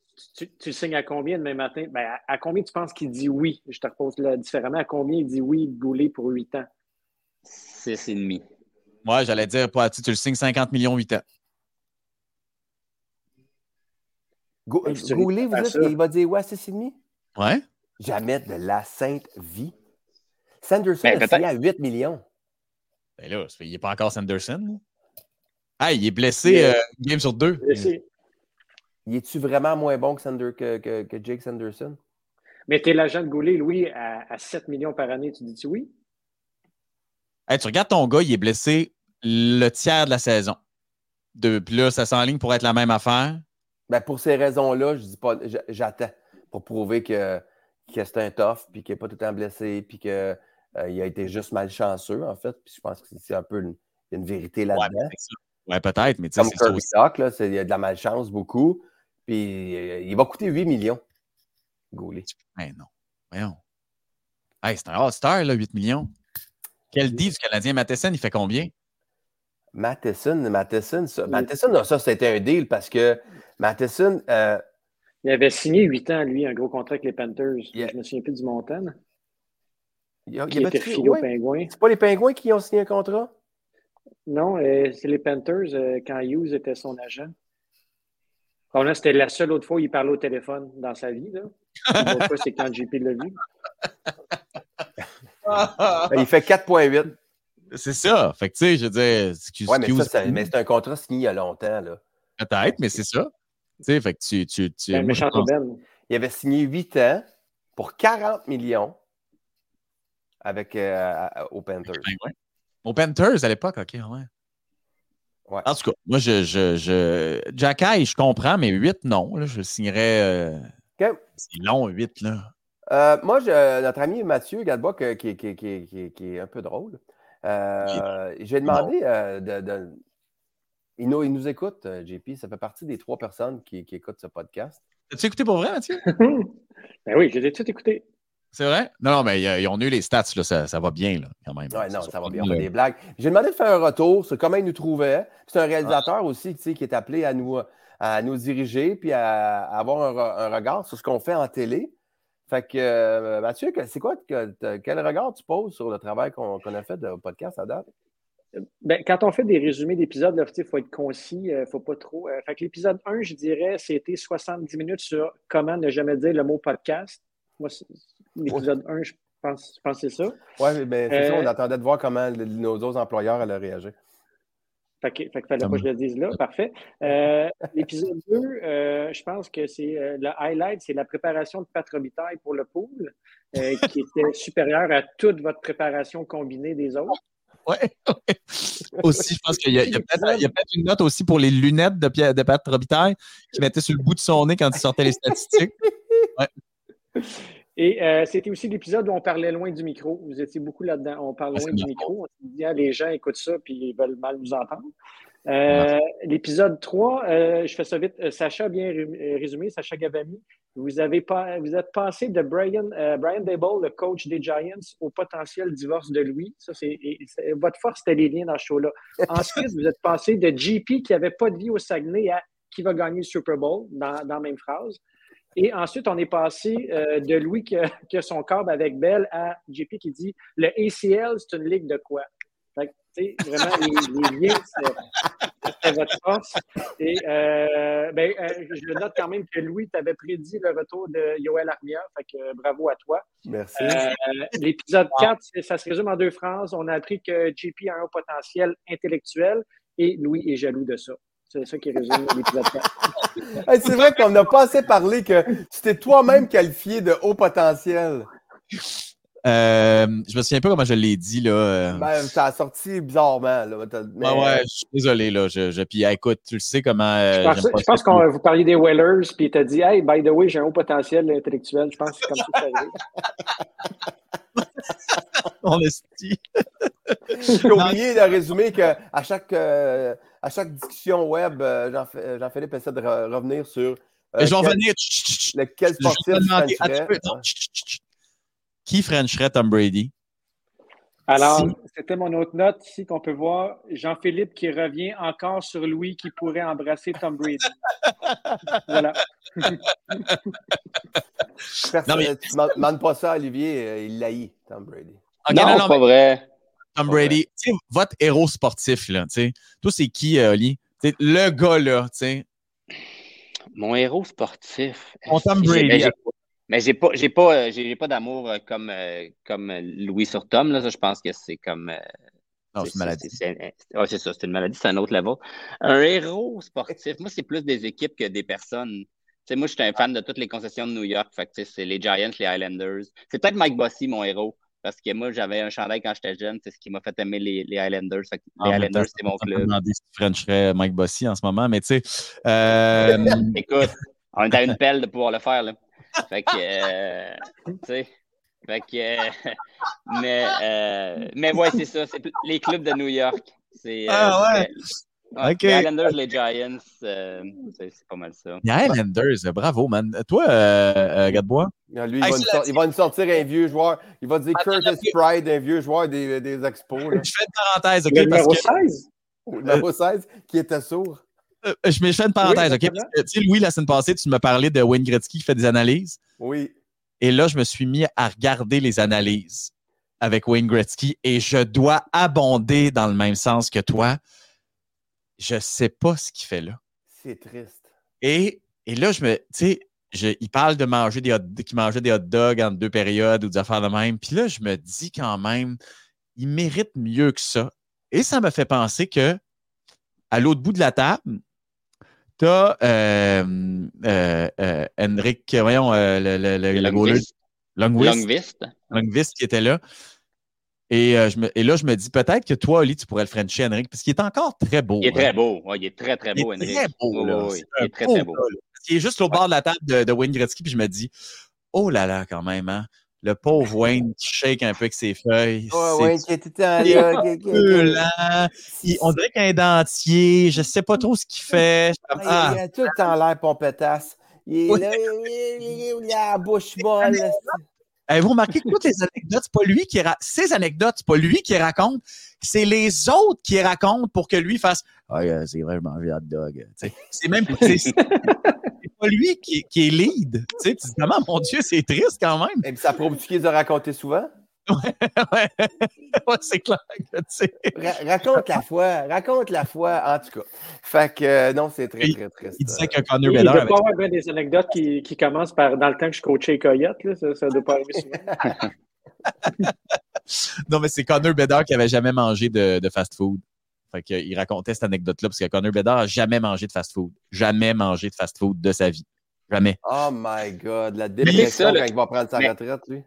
Speaker 3: tu, signes à combien demain matin? Ben, à, à combien tu penses qu'il dit oui? Je te repose là différemment. À combien il dit oui, Goulet, pour 8 ans?
Speaker 4: six et demi.
Speaker 2: Moi, j'allais dire, tu le signes 50 millions 8 ans.
Speaker 1: Go- Goulet, vous dites qu'il va dire ouais, 6,5?
Speaker 2: Ouais?
Speaker 1: Jamais de la sainte vie. Sanderson
Speaker 4: Ben,
Speaker 1: a signé à 8 millions.
Speaker 2: Ben là, il n'est pas encore Sanderson. là. Ah, il est blessé
Speaker 3: Il est-
Speaker 2: euh, une game sur deux.
Speaker 3: Sais.
Speaker 1: Il est-tu vraiment moins bon que, Sander- que, que- que Jake Sanderson?
Speaker 3: Mais t'es l'agent de Goulet, Louis, à, à 7 millions par année. Tu dis-tu oui?
Speaker 2: Hey, tu regardes ton gars, il est blessé le tiers de la saison. De, puis là, ça s'enligne pour être la même affaire.
Speaker 1: Ben, pour ces raisons-là, je dis pas, j'attends pour prouver que, que c'est un tough, puis qu'il n'est pas tout le temps blessé, puis qu'il a été juste malchanceux, en fait. Puis je pense que c'est un peu une, vérité là-dedans.
Speaker 2: Ouais, peut-être, mais tu sais, c'est
Speaker 1: Kirby
Speaker 2: aussi.
Speaker 1: Doc, là, c'est- il y a de la malchance beaucoup. Puis euh, il va coûter 8 millions, Goulet.
Speaker 2: Ben non. Voyons. Hey, c'est un All-Star, là, 8 millions. Quel dit du Canadien Matheson, il fait combien?
Speaker 1: Matheson, Matheson, ça,
Speaker 3: Oui.
Speaker 1: Matheson, ça, c'était un deal parce que Matheson, euh,
Speaker 3: Il avait signé 8 ans, lui, un gros contrat avec les Panthers.
Speaker 1: Yeah.
Speaker 3: Je me souviens plus du montant. là.
Speaker 1: il, a- il
Speaker 3: était
Speaker 1: tué-
Speaker 3: refilé aux
Speaker 1: ouais.
Speaker 3: Pingouins.
Speaker 1: C'est pas les Pingouins qui ont signé un contrat?
Speaker 3: Non, euh, c'est les Panthers euh, quand Hughes était son agent. Bon, là, c'était la seule autre fois où il parlait au téléphone dans sa vie. Là. L'autre fois, c'est quand JP l'a vu.
Speaker 1: Ben, Il fait 4,8.
Speaker 2: C'est ça. Fait que, tu sais, je veux dire, excuse,
Speaker 1: Ouais, mais ça,
Speaker 2: excuse-
Speaker 1: c'est mais c'est un contrat signé il y a longtemps. Là.
Speaker 2: peut-être, mais c'est ça. Tu sais, fait que tu. tu, moi, je
Speaker 3: méchant
Speaker 2: pense-.
Speaker 1: Il avait signé 8 ans pour 40 millions avec, euh, aux Panthers.
Speaker 2: Ouais. Aux Panthers à l'époque, OK, ouais.
Speaker 1: Ouais.
Speaker 2: En tout cas, moi, je. je, je... Jack Eye, je comprends, mais 8, non. Là, je signerais. euh,
Speaker 1: OK.
Speaker 2: C'est long, 8, là.
Speaker 1: Euh, moi, je- notre ami Mathieu euh, qui, qui- qui- qui- qui est un peu drôle, euh, j'ai demandé euh, de. de- il, nous, il nous écoute, euh, JP. Ça fait partie des trois personnes qui, qui écoutent ce podcast.
Speaker 2: As-tu écouté pour vrai, Mathieu?
Speaker 3: ben oui, j'ai tout écouté.
Speaker 2: C'est vrai? Non, non, mais euh, ils ont eu les stats, là, ça, ça va bien, là, quand même.
Speaker 1: Ouais, non, ça va bien, on fait des blagues. J'ai demandé de faire un retour sur comment il nous trouvait. C'est un réalisateur aussi tu sais, qui est appelé à nous, à nous diriger puis à, à avoir un, re- un regard sur ce qu'on fait en télé. Fait que, euh, Mathieu, c'est quoi, que- quel regard tu poses sur le travail qu'on qu'on a fait de podcast à date?
Speaker 3: Ben, quand on fait des résumés d'épisodes, il faut être concis, il ne faut pas trop. euh, fait que l'épisode 1, je dirais, c'était 70 minutes sur comment ne jamais dire le mot podcast. Moi, l'épisode 1, je pense, je pense que c'est ça.
Speaker 1: Oui, mais c'est ça,
Speaker 3: Euh,
Speaker 1: on attendait de voir comment le- nos autres employeurs allaient réagir.
Speaker 3: Fait que, fait que fallait pas que je le dise là. Parfait. Euh, L'épisode 2, euh, je pense que c'est euh, le highlight, c'est la préparation de Pat Robitaille pour le pool, euh, qui était supérieure à toute votre préparation combinée des autres.
Speaker 2: Ouais, ouais. Aussi, je pense qu'il y a, peut-être une note aussi pour les lunettes de, Pierre- de Pat Robitaille qui mettait sur le bout de son nez quand il sortait les statistiques.
Speaker 3: Et euh, c'était aussi l'épisode où on parlait loin du micro. Vous étiez beaucoup là-dedans. On parle loin du micro. On se dit, ah, les gens écoutent ça puis ils veulent mal nous entendre. Euh, L'épisode 3, euh, je fais ça vite. Sacha a bien ré- résumé, Sacha Gavami. Vous, avez pas, vous êtes passé de Brian, euh, Brian Dable, le coach des Giants, au potentiel divorce de Louis. Ça, c'est, votre force, c'était les liens dans ce show-là. Ensuite, vous êtes passé de JP qui n'avait pas de vie au Saguenay à qui va gagner le Super Bowl dans, dans la même phrase. Et ensuite, on est passé euh, de Louis qui a, son corps avec Bell à JP qui dit le ACL, c'est une ligue de quoi? Vraiment, les, liens, c'est votre force. Et euh, ben, euh, je note quand même que Louis t'avait prédit le retour de Yoel Armia. Fait que bravo à toi.
Speaker 1: Merci.
Speaker 3: Euh, l'épisode 4, ça se résume en deux phrases. On a appris que JP a un haut potentiel intellectuel et Louis est jaloux de ça. C'est ça qui résume l'épisode 4.
Speaker 1: c'est vrai qu'on n'a pas assez parlé que tu t'es toi-même qualifié de haut potentiel.
Speaker 2: Euh, je me souviens pas comment je l'ai dit. Là. Euh.
Speaker 1: Ben, ça a sorti bizarrement. Là,
Speaker 2: mais... Ouais, ouais, je suis désolé. Là. Je, je... Puis écoute, tu le sais comment.
Speaker 3: Euh, je pense, qu'on vous parliez des Whalers, puis il t'a dit Hey, by the way, j'ai un haut potentiel intellectuel. Je pense que c'est comme ça que
Speaker 2: On dit.
Speaker 1: J'ai oublié de résumer qu'à chaque, à chaque discussion web, Jean-Philippe essaie de revenir sur.
Speaker 2: je vais revenir.
Speaker 1: Lequel sportif
Speaker 2: qui Frencherait Tom Brady?
Speaker 3: Alors, c'était mon autre note ici qu'on peut voir. Jean-Philippe qui revient encore sur Louis qui pourrait embrasser Tom Brady. voilà.
Speaker 1: non, mais... Tu ne demandes pas ça à Olivier, euh, il l'haït, Tom Brady.
Speaker 4: non, non, pas vrai.
Speaker 2: Tom Brady, votre héros sportif, là, toi, c'est qui, euh, Oli? le gars, là, tu sais.
Speaker 4: Mon héros sportif.
Speaker 2: Mon Tom Brady.
Speaker 4: Mais j'ai pas, j'ai pas, euh, j'ai pas d'amour euh, comme, euh, comme Louis sur Tom. Là. Ça, je pense que c'est comme.
Speaker 2: non, c'est une maladie.
Speaker 4: C'est ça, c'est une maladie, c'est un autre level. Un héros sportif, moi, c'est plus des équipes que des personnes. sais, moi, je suis un fan de toutes les concessions de New York. Fait c'est les Giants, les Highlanders. C'est peut-être Mike Bossy, mon héros. Parce que moi, j'avais un chandail quand j'étais jeune. C'est ce qui m'a fait aimer les, les Highlanders. les Highlanders, c'est mon club. Je me
Speaker 2: si tu Frencherais Mike Bossy en ce moment, mais tu sais.
Speaker 4: Écoute, on est à une pelle de pouvoir le faire. Là. Fait que, euh, tu sais, fait que, euh, mais, euh, mais ouais, c'est ça, c'est les clubs de New York. C'est,
Speaker 2: ah ouais.
Speaker 4: OK. Les Islanders, les Giants, c'est pas mal ça.
Speaker 2: Les Islanders, bravo, man. Toi, euh, Gadebois?
Speaker 1: Lui, il, va nous il, va nous sortir un vieux joueur. Il va dire Curtis Pride, un vieux joueur des, des Expos.
Speaker 2: Je fais une parenthèse, OK?
Speaker 3: Le numéro 16?
Speaker 1: Le numéro 16, qui était sourd.
Speaker 2: Euh, je mets une parenthèse, OK? Parce que, tu sais, Louis, la semaine passée, tu me parlais de Wayne Gretzky qui fait des analyses.
Speaker 1: Oui.
Speaker 2: Et là, je me suis mis à regarder les analyses avec Wayne Gretzky et je dois abonder dans le même sens que toi. Je sais pas ce qu'il fait là.
Speaker 1: C'est triste.
Speaker 2: Et, et là, je me. Tu sais, il parle de manger des hot, qu'il mangeait des hot dogs en deux périodes ou des affaires de même. Puis là, je me dis quand même, il mérite mieux que ça. Et ça me fait penser que à l'autre bout de la table, tu as euh, euh, euh, Henrik, voyons, le, le, le,
Speaker 4: Longvist.
Speaker 2: Longvist. Longvist qui était là. Et, je me, et là, je me dis peut-être que toi, Oli, tu pourrais le Frencher, Henrik, parce qu'il est encore très beau.
Speaker 4: Il est très beau. il est très, très beau,
Speaker 2: il est Très beau,
Speaker 4: là. il est très, très beau.
Speaker 2: il est juste au bord de la table de, de Wayne Gretzky, puis je me dis, oh là là, quand même, hein. Le pauvre Wayne qui shake un peu avec ses feuilles.
Speaker 1: Ouais, Wayne qui est tout là.
Speaker 2: on dirait qu'il a un dentier. Je ne sais pas trop ce qu'il fait.
Speaker 1: Ah, il, a tout le temps l'air pompetasse. Il est là, il, a la bouche.
Speaker 2: Vous remarquez que toutes les anecdotes, c'est pas lui qui ra... ces anecdotes, c'est pas lui qui raconte, c'est les autres qui racontent pour que lui fasse Ah, c'est vrai, je mangeais hot dog. C'est même pas lui qui, qui est lead. Tu sais, tu dis, comment, mon Dieu, c'est triste quand même.
Speaker 1: Et puis ça prouve qu'il de raconter souvent?
Speaker 2: Ouais, ouais. ouais c'est clair que tu sais.
Speaker 1: raconte la foi, raconte la foi, en tout cas. Fait que euh, non, c'est très, très triste.
Speaker 2: Il disait que Connor Bedard.
Speaker 3: Il doit pas avoir des anecdotes qui, qui, commencent par dans le temps que je coachais Coyote, là, ça ne doit pas arriver souvent.
Speaker 2: non, mais c'est Connor Bedard qui avait jamais mangé de, de fast-food. Fait qu'il racontait cette anecdote-là parce que Connor Bedard n'a jamais mangé de fast-food. Jamais mangé de fast-food de sa vie. Jamais.
Speaker 1: Oh my God, la dépression quand il va prendre sa retraite, lui.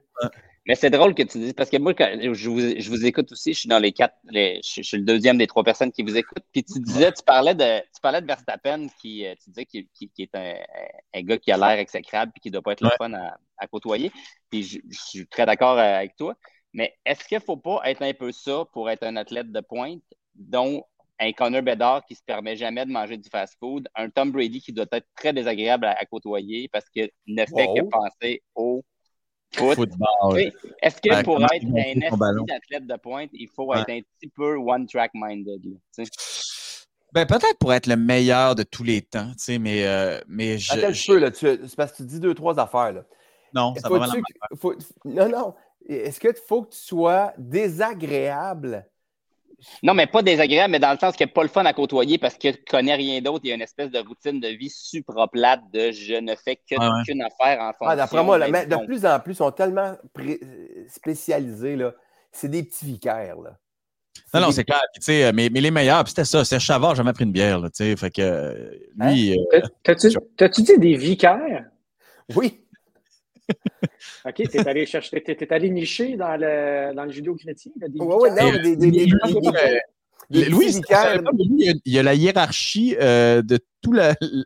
Speaker 4: Mais c'est drôle que tu dises, parce que moi, quand je, vous, je vous écoute aussi, je suis dans les quatre, je, suis le deuxième des trois personnes qui vous écoutent. Puis tu disais, tu parlais de, tu parlais de Verstappen, qui, euh, tu disais qu'il qui, est un, un, gars qui a l'air exécrable et qui ne doit pas être le fun à, à, côtoyer. Puis je, je suis très d'accord avec toi. Mais est-ce qu'il ne faut pas être un peu ça pour être un athlète de pointe? Dont un Connor Bedard qui se permet jamais de manger du fast-food, un Tom Brady qui doit être très désagréable à, côtoyer parce qu'il ne fait que penser au football. Est-ce que pour être un athlète de pointe, il faut être un petit peu one-track minded?
Speaker 2: Ben, peut-être pour être le meilleur de tous les temps, tu sais, mais, euh, mais
Speaker 1: je. Attends un peu, là. C'est parce que tu dis deux, trois affaires, là.
Speaker 2: Non, ça va
Speaker 1: faut, Non, non. Est-ce qu'il faut que tu sois désagréable?
Speaker 4: Non, mais pas désagréable, mais dans le sens qu'il n'y a pas le fun à côtoyer parce que tu ne connais rien d'autre. Il y a une espèce de routine de vie super plate de je ne fais qu'une affaire en fonction.
Speaker 1: Ah, D'après moi, de plus en plus, ils sont tellement spécialisés. Là. C'est des petits vicaires. Là.
Speaker 2: Non, non, c'est clair. sais, mais, mais les meilleurs, c'était ça. C'est Chavard, jamais pris une bière. Là, fait que lui.
Speaker 3: Hein? Euh, t'as-tu dit des vicaires?
Speaker 1: Oui.
Speaker 3: OK, t'es allé chercher, t'es, allé nicher dans le, dans le judo chrétien.
Speaker 1: Oui, oui, non, des, des,
Speaker 2: des, Louis, il y a la hiérarchie euh, de tout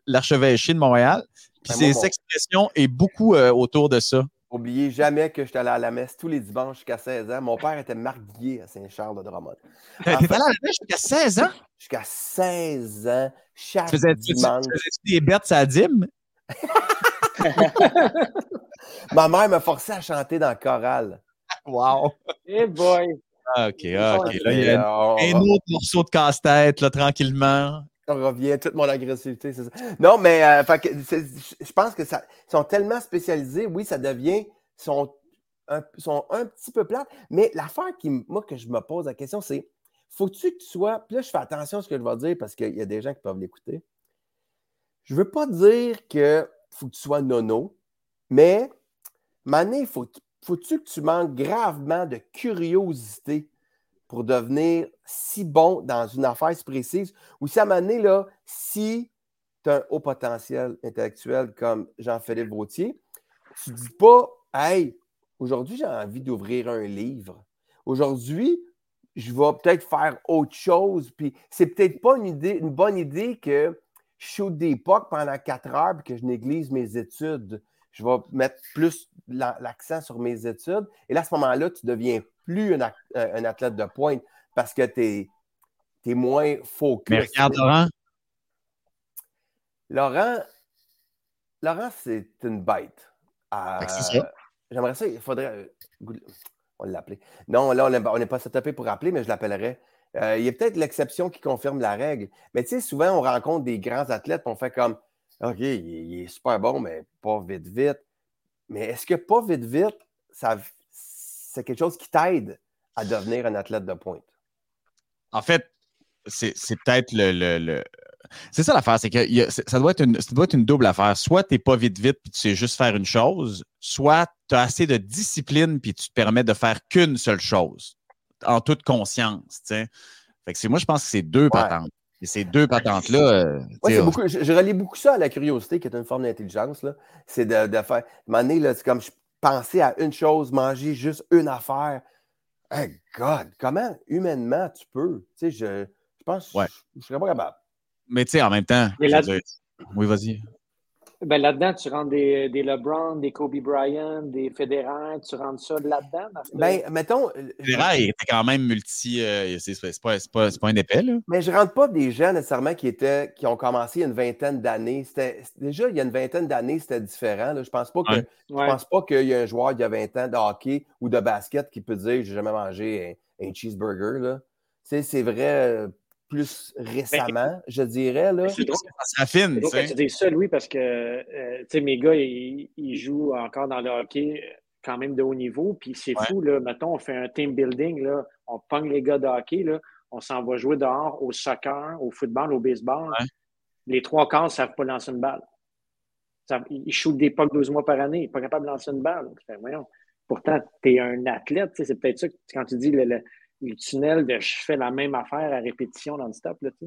Speaker 2: l'archevêché de Montréal. Puis ben, ses expressions et beaucoup euh, autour de ça.
Speaker 1: Oubliez jamais que j'étais allé à la messe tous les dimanches jusqu'à 16 ans. Mon père était marguillier à Saint-Charles-de-Drummond.
Speaker 2: T'es allé à la messe jusqu'à 16 ans?
Speaker 1: Jusqu'à 16 ans, chaque tu faisais, dimanche. Tu,
Speaker 2: faisais des bêtes à dîme?
Speaker 1: Ma mère m'a forcé à chanter dans le choral.
Speaker 2: Wow!
Speaker 3: Hey boy!
Speaker 2: Ah, OK, ah, OK. Là, il y a un autre morceau de casse-tête, là, tranquillement.
Speaker 1: On revient, toute mon agressivité, c'est ça. Non, mais euh, je pense que ça sont tellement spécialisés, oui, ça devient, sont un, sont un petit peu plates, mais l'affaire qui, moi, que je me pose la question, c'est faut-tu que tu sois, puis là, je fais attention à ce que je vais dire parce qu'il y a des gens qui peuvent l'écouter. Je ne veux pas dire que faut que tu sois nono, mais, Mané, faut, faut-tu que tu manques gravement de curiosité pour devenir si bon dans une affaire précise? Ou si à Mané, là, si tu as un haut potentiel intellectuel comme Jean-Philippe Vautier, tu dis pas, hey, aujourd'hui, j'ai envie d'ouvrir un livre. Aujourd'hui, je vais peut-être faire autre chose. Puis c'est peut-être pas une, bonne idée que je shoot des pucks pendant quatre heures et que je néglige mes études. Je vais mettre plus l'accent sur mes études. Et là, à ce moment-là, tu ne deviens plus un, athlète de pointe parce que tu es, moins focus.
Speaker 2: Mais regarde Laurent.
Speaker 1: Laurent, Laurent, c'est une bête.
Speaker 2: Euh.
Speaker 1: J'aimerais ça, il faudrait. Euh, on l'appelait. Non, là, on n'est pas setupé pour appeler, mais je l'appellerais. Euh, il y a peut-être l'exception qui confirme la règle. Mais tu sais, souvent, on rencontre des grands athlètes, on fait comme OK, il, est super bon, mais pas vite, vite. Mais est-ce que pas vite, vite, ça, c'est quelque chose qui t'aide à devenir un athlète de pointe?
Speaker 2: En fait, c'est, peut-être le, C'est ça l'affaire, c'est que ça, doit être une, ça doit être une double affaire. Soit tu n'es pas vite, vite, puis tu sais juste faire une chose, soit tu as assez de discipline, puis tu te permets de faire qu'une seule chose en toute conscience. Fait que c'est, moi, je pense que c'est deux patentes. Et ces deux patentes-là. Euh,
Speaker 1: je, relis beaucoup ça à la curiosité, qui est une forme d'intelligence. C'est de, de, faire. À un c'est comme je pensais à une chose, manger juste une affaire. Hey God, comment humainement tu peux? Tu sais, je, je pense que je, ne serais pas capable.
Speaker 2: Mais tu sais, en même temps. Oui, vas-y.
Speaker 3: Ben, là-dedans, tu rentres des, des, LeBron, des Kobe Bryant, des Federer, tu rentres ça là-dedans?
Speaker 1: Ben, mettons.
Speaker 2: Euh, Federer était quand même multi. Euh, c'est pas, pas, pas, un épais, là.
Speaker 1: Mais je rentre pas des gens nécessairement qui, étaient, qui ont commencé il y a une vingtaine d'années. Déjà, il y a une vingtaine d'années, c'était différent. Là. Je pense pas que je pense pas qu'il y a un joueur il y a 20 ans de hockey ou de basket qui peut dire j'ai jamais mangé un, cheeseburger. C'est vrai euh, plus récemment, je dirais. Là.
Speaker 2: C'est drôle, ça raffine.
Speaker 3: tu dis ça, Louis, parce que euh, mes gars, ils, jouent encore dans le hockey euh, quand même de haut niveau. Puis c'est fou, là, mettons, on fait un team building, là, on pogne les gars de hockey, là, on s'en va jouer dehors au soccer, au football, au baseball. Les trois quarts ne savent pas lancer une balle. ils shootent des pucks 12 mois par année, ils ne sont pas capables de lancer une balle. Pourtant, tu es un athlète, c'est peut-être ça quand tu dis le le tunnel de je fais la même affaire à répétition non-stop. Là, tu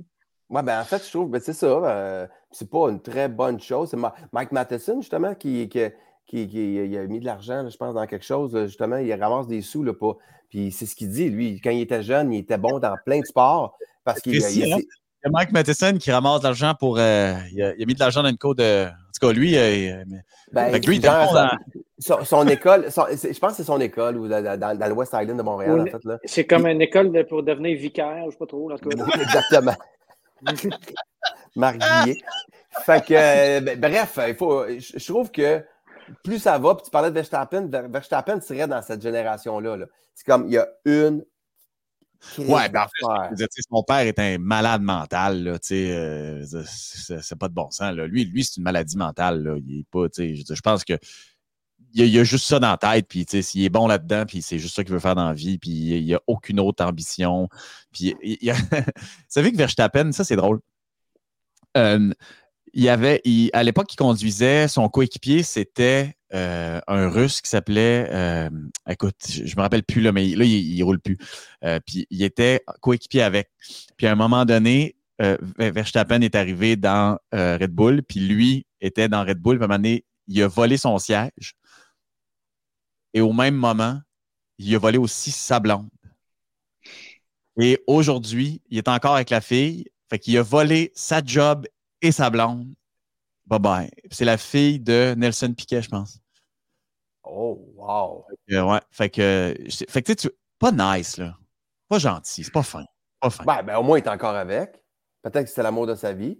Speaker 1: Ouais, ben en fait, je trouve que ben, c'est ça. Euh, c'est pas une très bonne chose. C'est Mike Matheson, justement, qui, qui, qui, a mis de l'argent, je pense, dans quelque chose. Justement, il ramasse des sous. Là, pas... Puis c'est ce qu'il dit, lui. Quand il était jeune, il était bon dans plein de sports. Parce qu'il
Speaker 2: il, y a Mike Matheson qui ramasse de l'argent pour. Euh, il, a, mis de l'argent dans une cour de. En tout cas, lui, euh,
Speaker 1: ben, lui son, école, je pense que c'est son école ou dans, dans, l'West Island de Montréal, en fait.
Speaker 3: C'est comme une école pour devenir vicaire, je ne sais pas trop.
Speaker 1: Exactement. Marc Fait que, euh, ben, bref, il faut, je, trouve que plus ça va, puis tu parlais de Verstappen, Verstappen serait dans cette génération-là. -là, c'est comme, il y a une
Speaker 2: Ouais, ben en fait, son père est un malade mental, là, euh, c'est pas de bon sens. Là. Lui, lui c'est une maladie mentale. Là. Il est pas, je, je pense que il y, a, juste ça dans la tête, puis s'il est bon là-dedans, puis c'est juste ça qu'il veut faire dans la vie, puis il n'y a aucune autre ambition. Puis il y a... Vous savez que Verstappen, ça c'est drôle. Euh, il y avait, à l'époque, il conduisait, son coéquipier, c'était euh, un Russe qui s'appelait, euh, écoute, je, me rappelle plus là, mais là, il, ne roule plus. Euh, puis il était coéquipier avec. Puis à un moment donné, Verstappen est arrivé dans Red Bull, puis lui était dans Red Bull. Puis à un moment donné, il a volé son siège. Et au même moment, il a volé aussi sa blonde. Et aujourd'hui, il est encore avec la fille. Fait qu'il a volé sa job et sa blonde. Bye bye. C'est la fille de Nelson Piquet, je pense.
Speaker 1: Oh, wow.
Speaker 2: ouais. Fait que, fait que tu pas nice, là. Pas gentil. C'est pas fin. Pas fin.
Speaker 1: Ben, ben, au moins, il est encore avec. Peut-être que c'est l'amour de sa vie.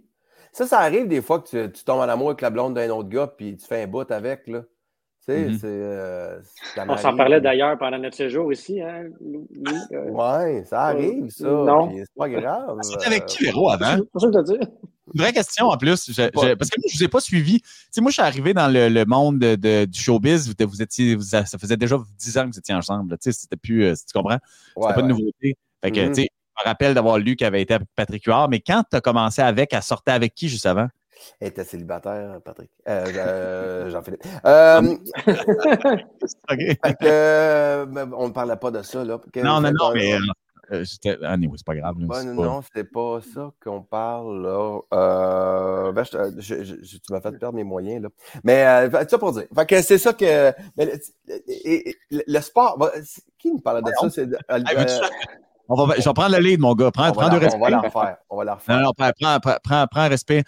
Speaker 1: Ça, ça arrive des fois que tu, tombes en amour avec la blonde d'un autre gars puis tu fais un bout avec, là. Tu sais, mm-hmm. c'est. Euh,
Speaker 3: On s'en parlait d'ailleurs pendant notre séjour ici, hein,
Speaker 1: euh, ouais, ça arrive, ça. Non. C'est pas grave.
Speaker 2: C'était avec qui, Véro, avant? C'est ça que je dire. Une vraie question en plus, parce que je ne vous ai pas suivi. Tu sais, moi, je suis arrivé dans le, monde de, du showbiz. Vous, étiez, ça faisait déjà 10 ans que vous étiez ensemble. Tu sais, c'était plus, euh, tu comprends? C'était pas de nouveauté. Fait que, mm-hmm. tu sais, je me rappelle d'avoir lu qu'il avait été avec Patrick Huard, mais quand tu as commencé avec, à sortir avec qui juste avant?
Speaker 1: Elle était célibataire, Patrick. Euh, euh, Jean-Philippe. Euh, on ne parlait pas de ça. Là.
Speaker 2: non, non, non, mais euh, ah, c'est pas grave.
Speaker 1: non, c'est pas ça qu'on parle. Là. Euh, ben, tu m'as fait perdre mes moyens. Là. Mais euh, ça pour dire. que c'est ça que. le, sport. qui nous parle de ça? C'est,
Speaker 2: on va, je vais prendre la lead, mon gars. Prends, prends
Speaker 1: la,
Speaker 2: respect.
Speaker 1: On va la refaire. On va la refaire.
Speaker 2: Non, non, prends, prends, prends, prends respect.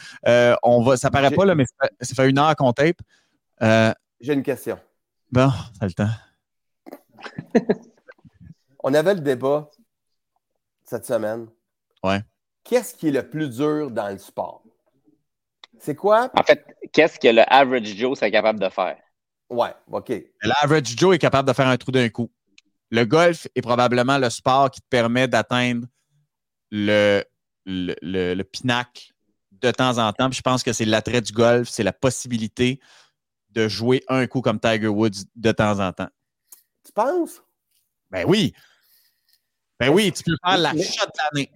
Speaker 2: on va, ça paraît pas, là, mais ça, fait une heure qu'on tape.
Speaker 1: J'ai une question.
Speaker 2: Bon, ça le temps.
Speaker 1: on avait le débat cette semaine?
Speaker 2: Ouais.
Speaker 1: Qu'est-ce qui est le plus dur dans le sport? C'est quoi?
Speaker 4: En fait, qu'est-ce que le average Joe serait capable de faire?
Speaker 1: Ouais, OK.
Speaker 2: L'average Joe est capable de faire un trou d'un coup. Le golf est probablement le sport qui te permet d'atteindre le, le, pinacle de temps en temps. je pense que c'est l'attrait du golf, c'est la possibilité de jouer un coup comme Tiger Woods de temps en temps.
Speaker 1: Tu penses?
Speaker 2: Ben oui. Ben oui, tu peux faire la shot de l'année.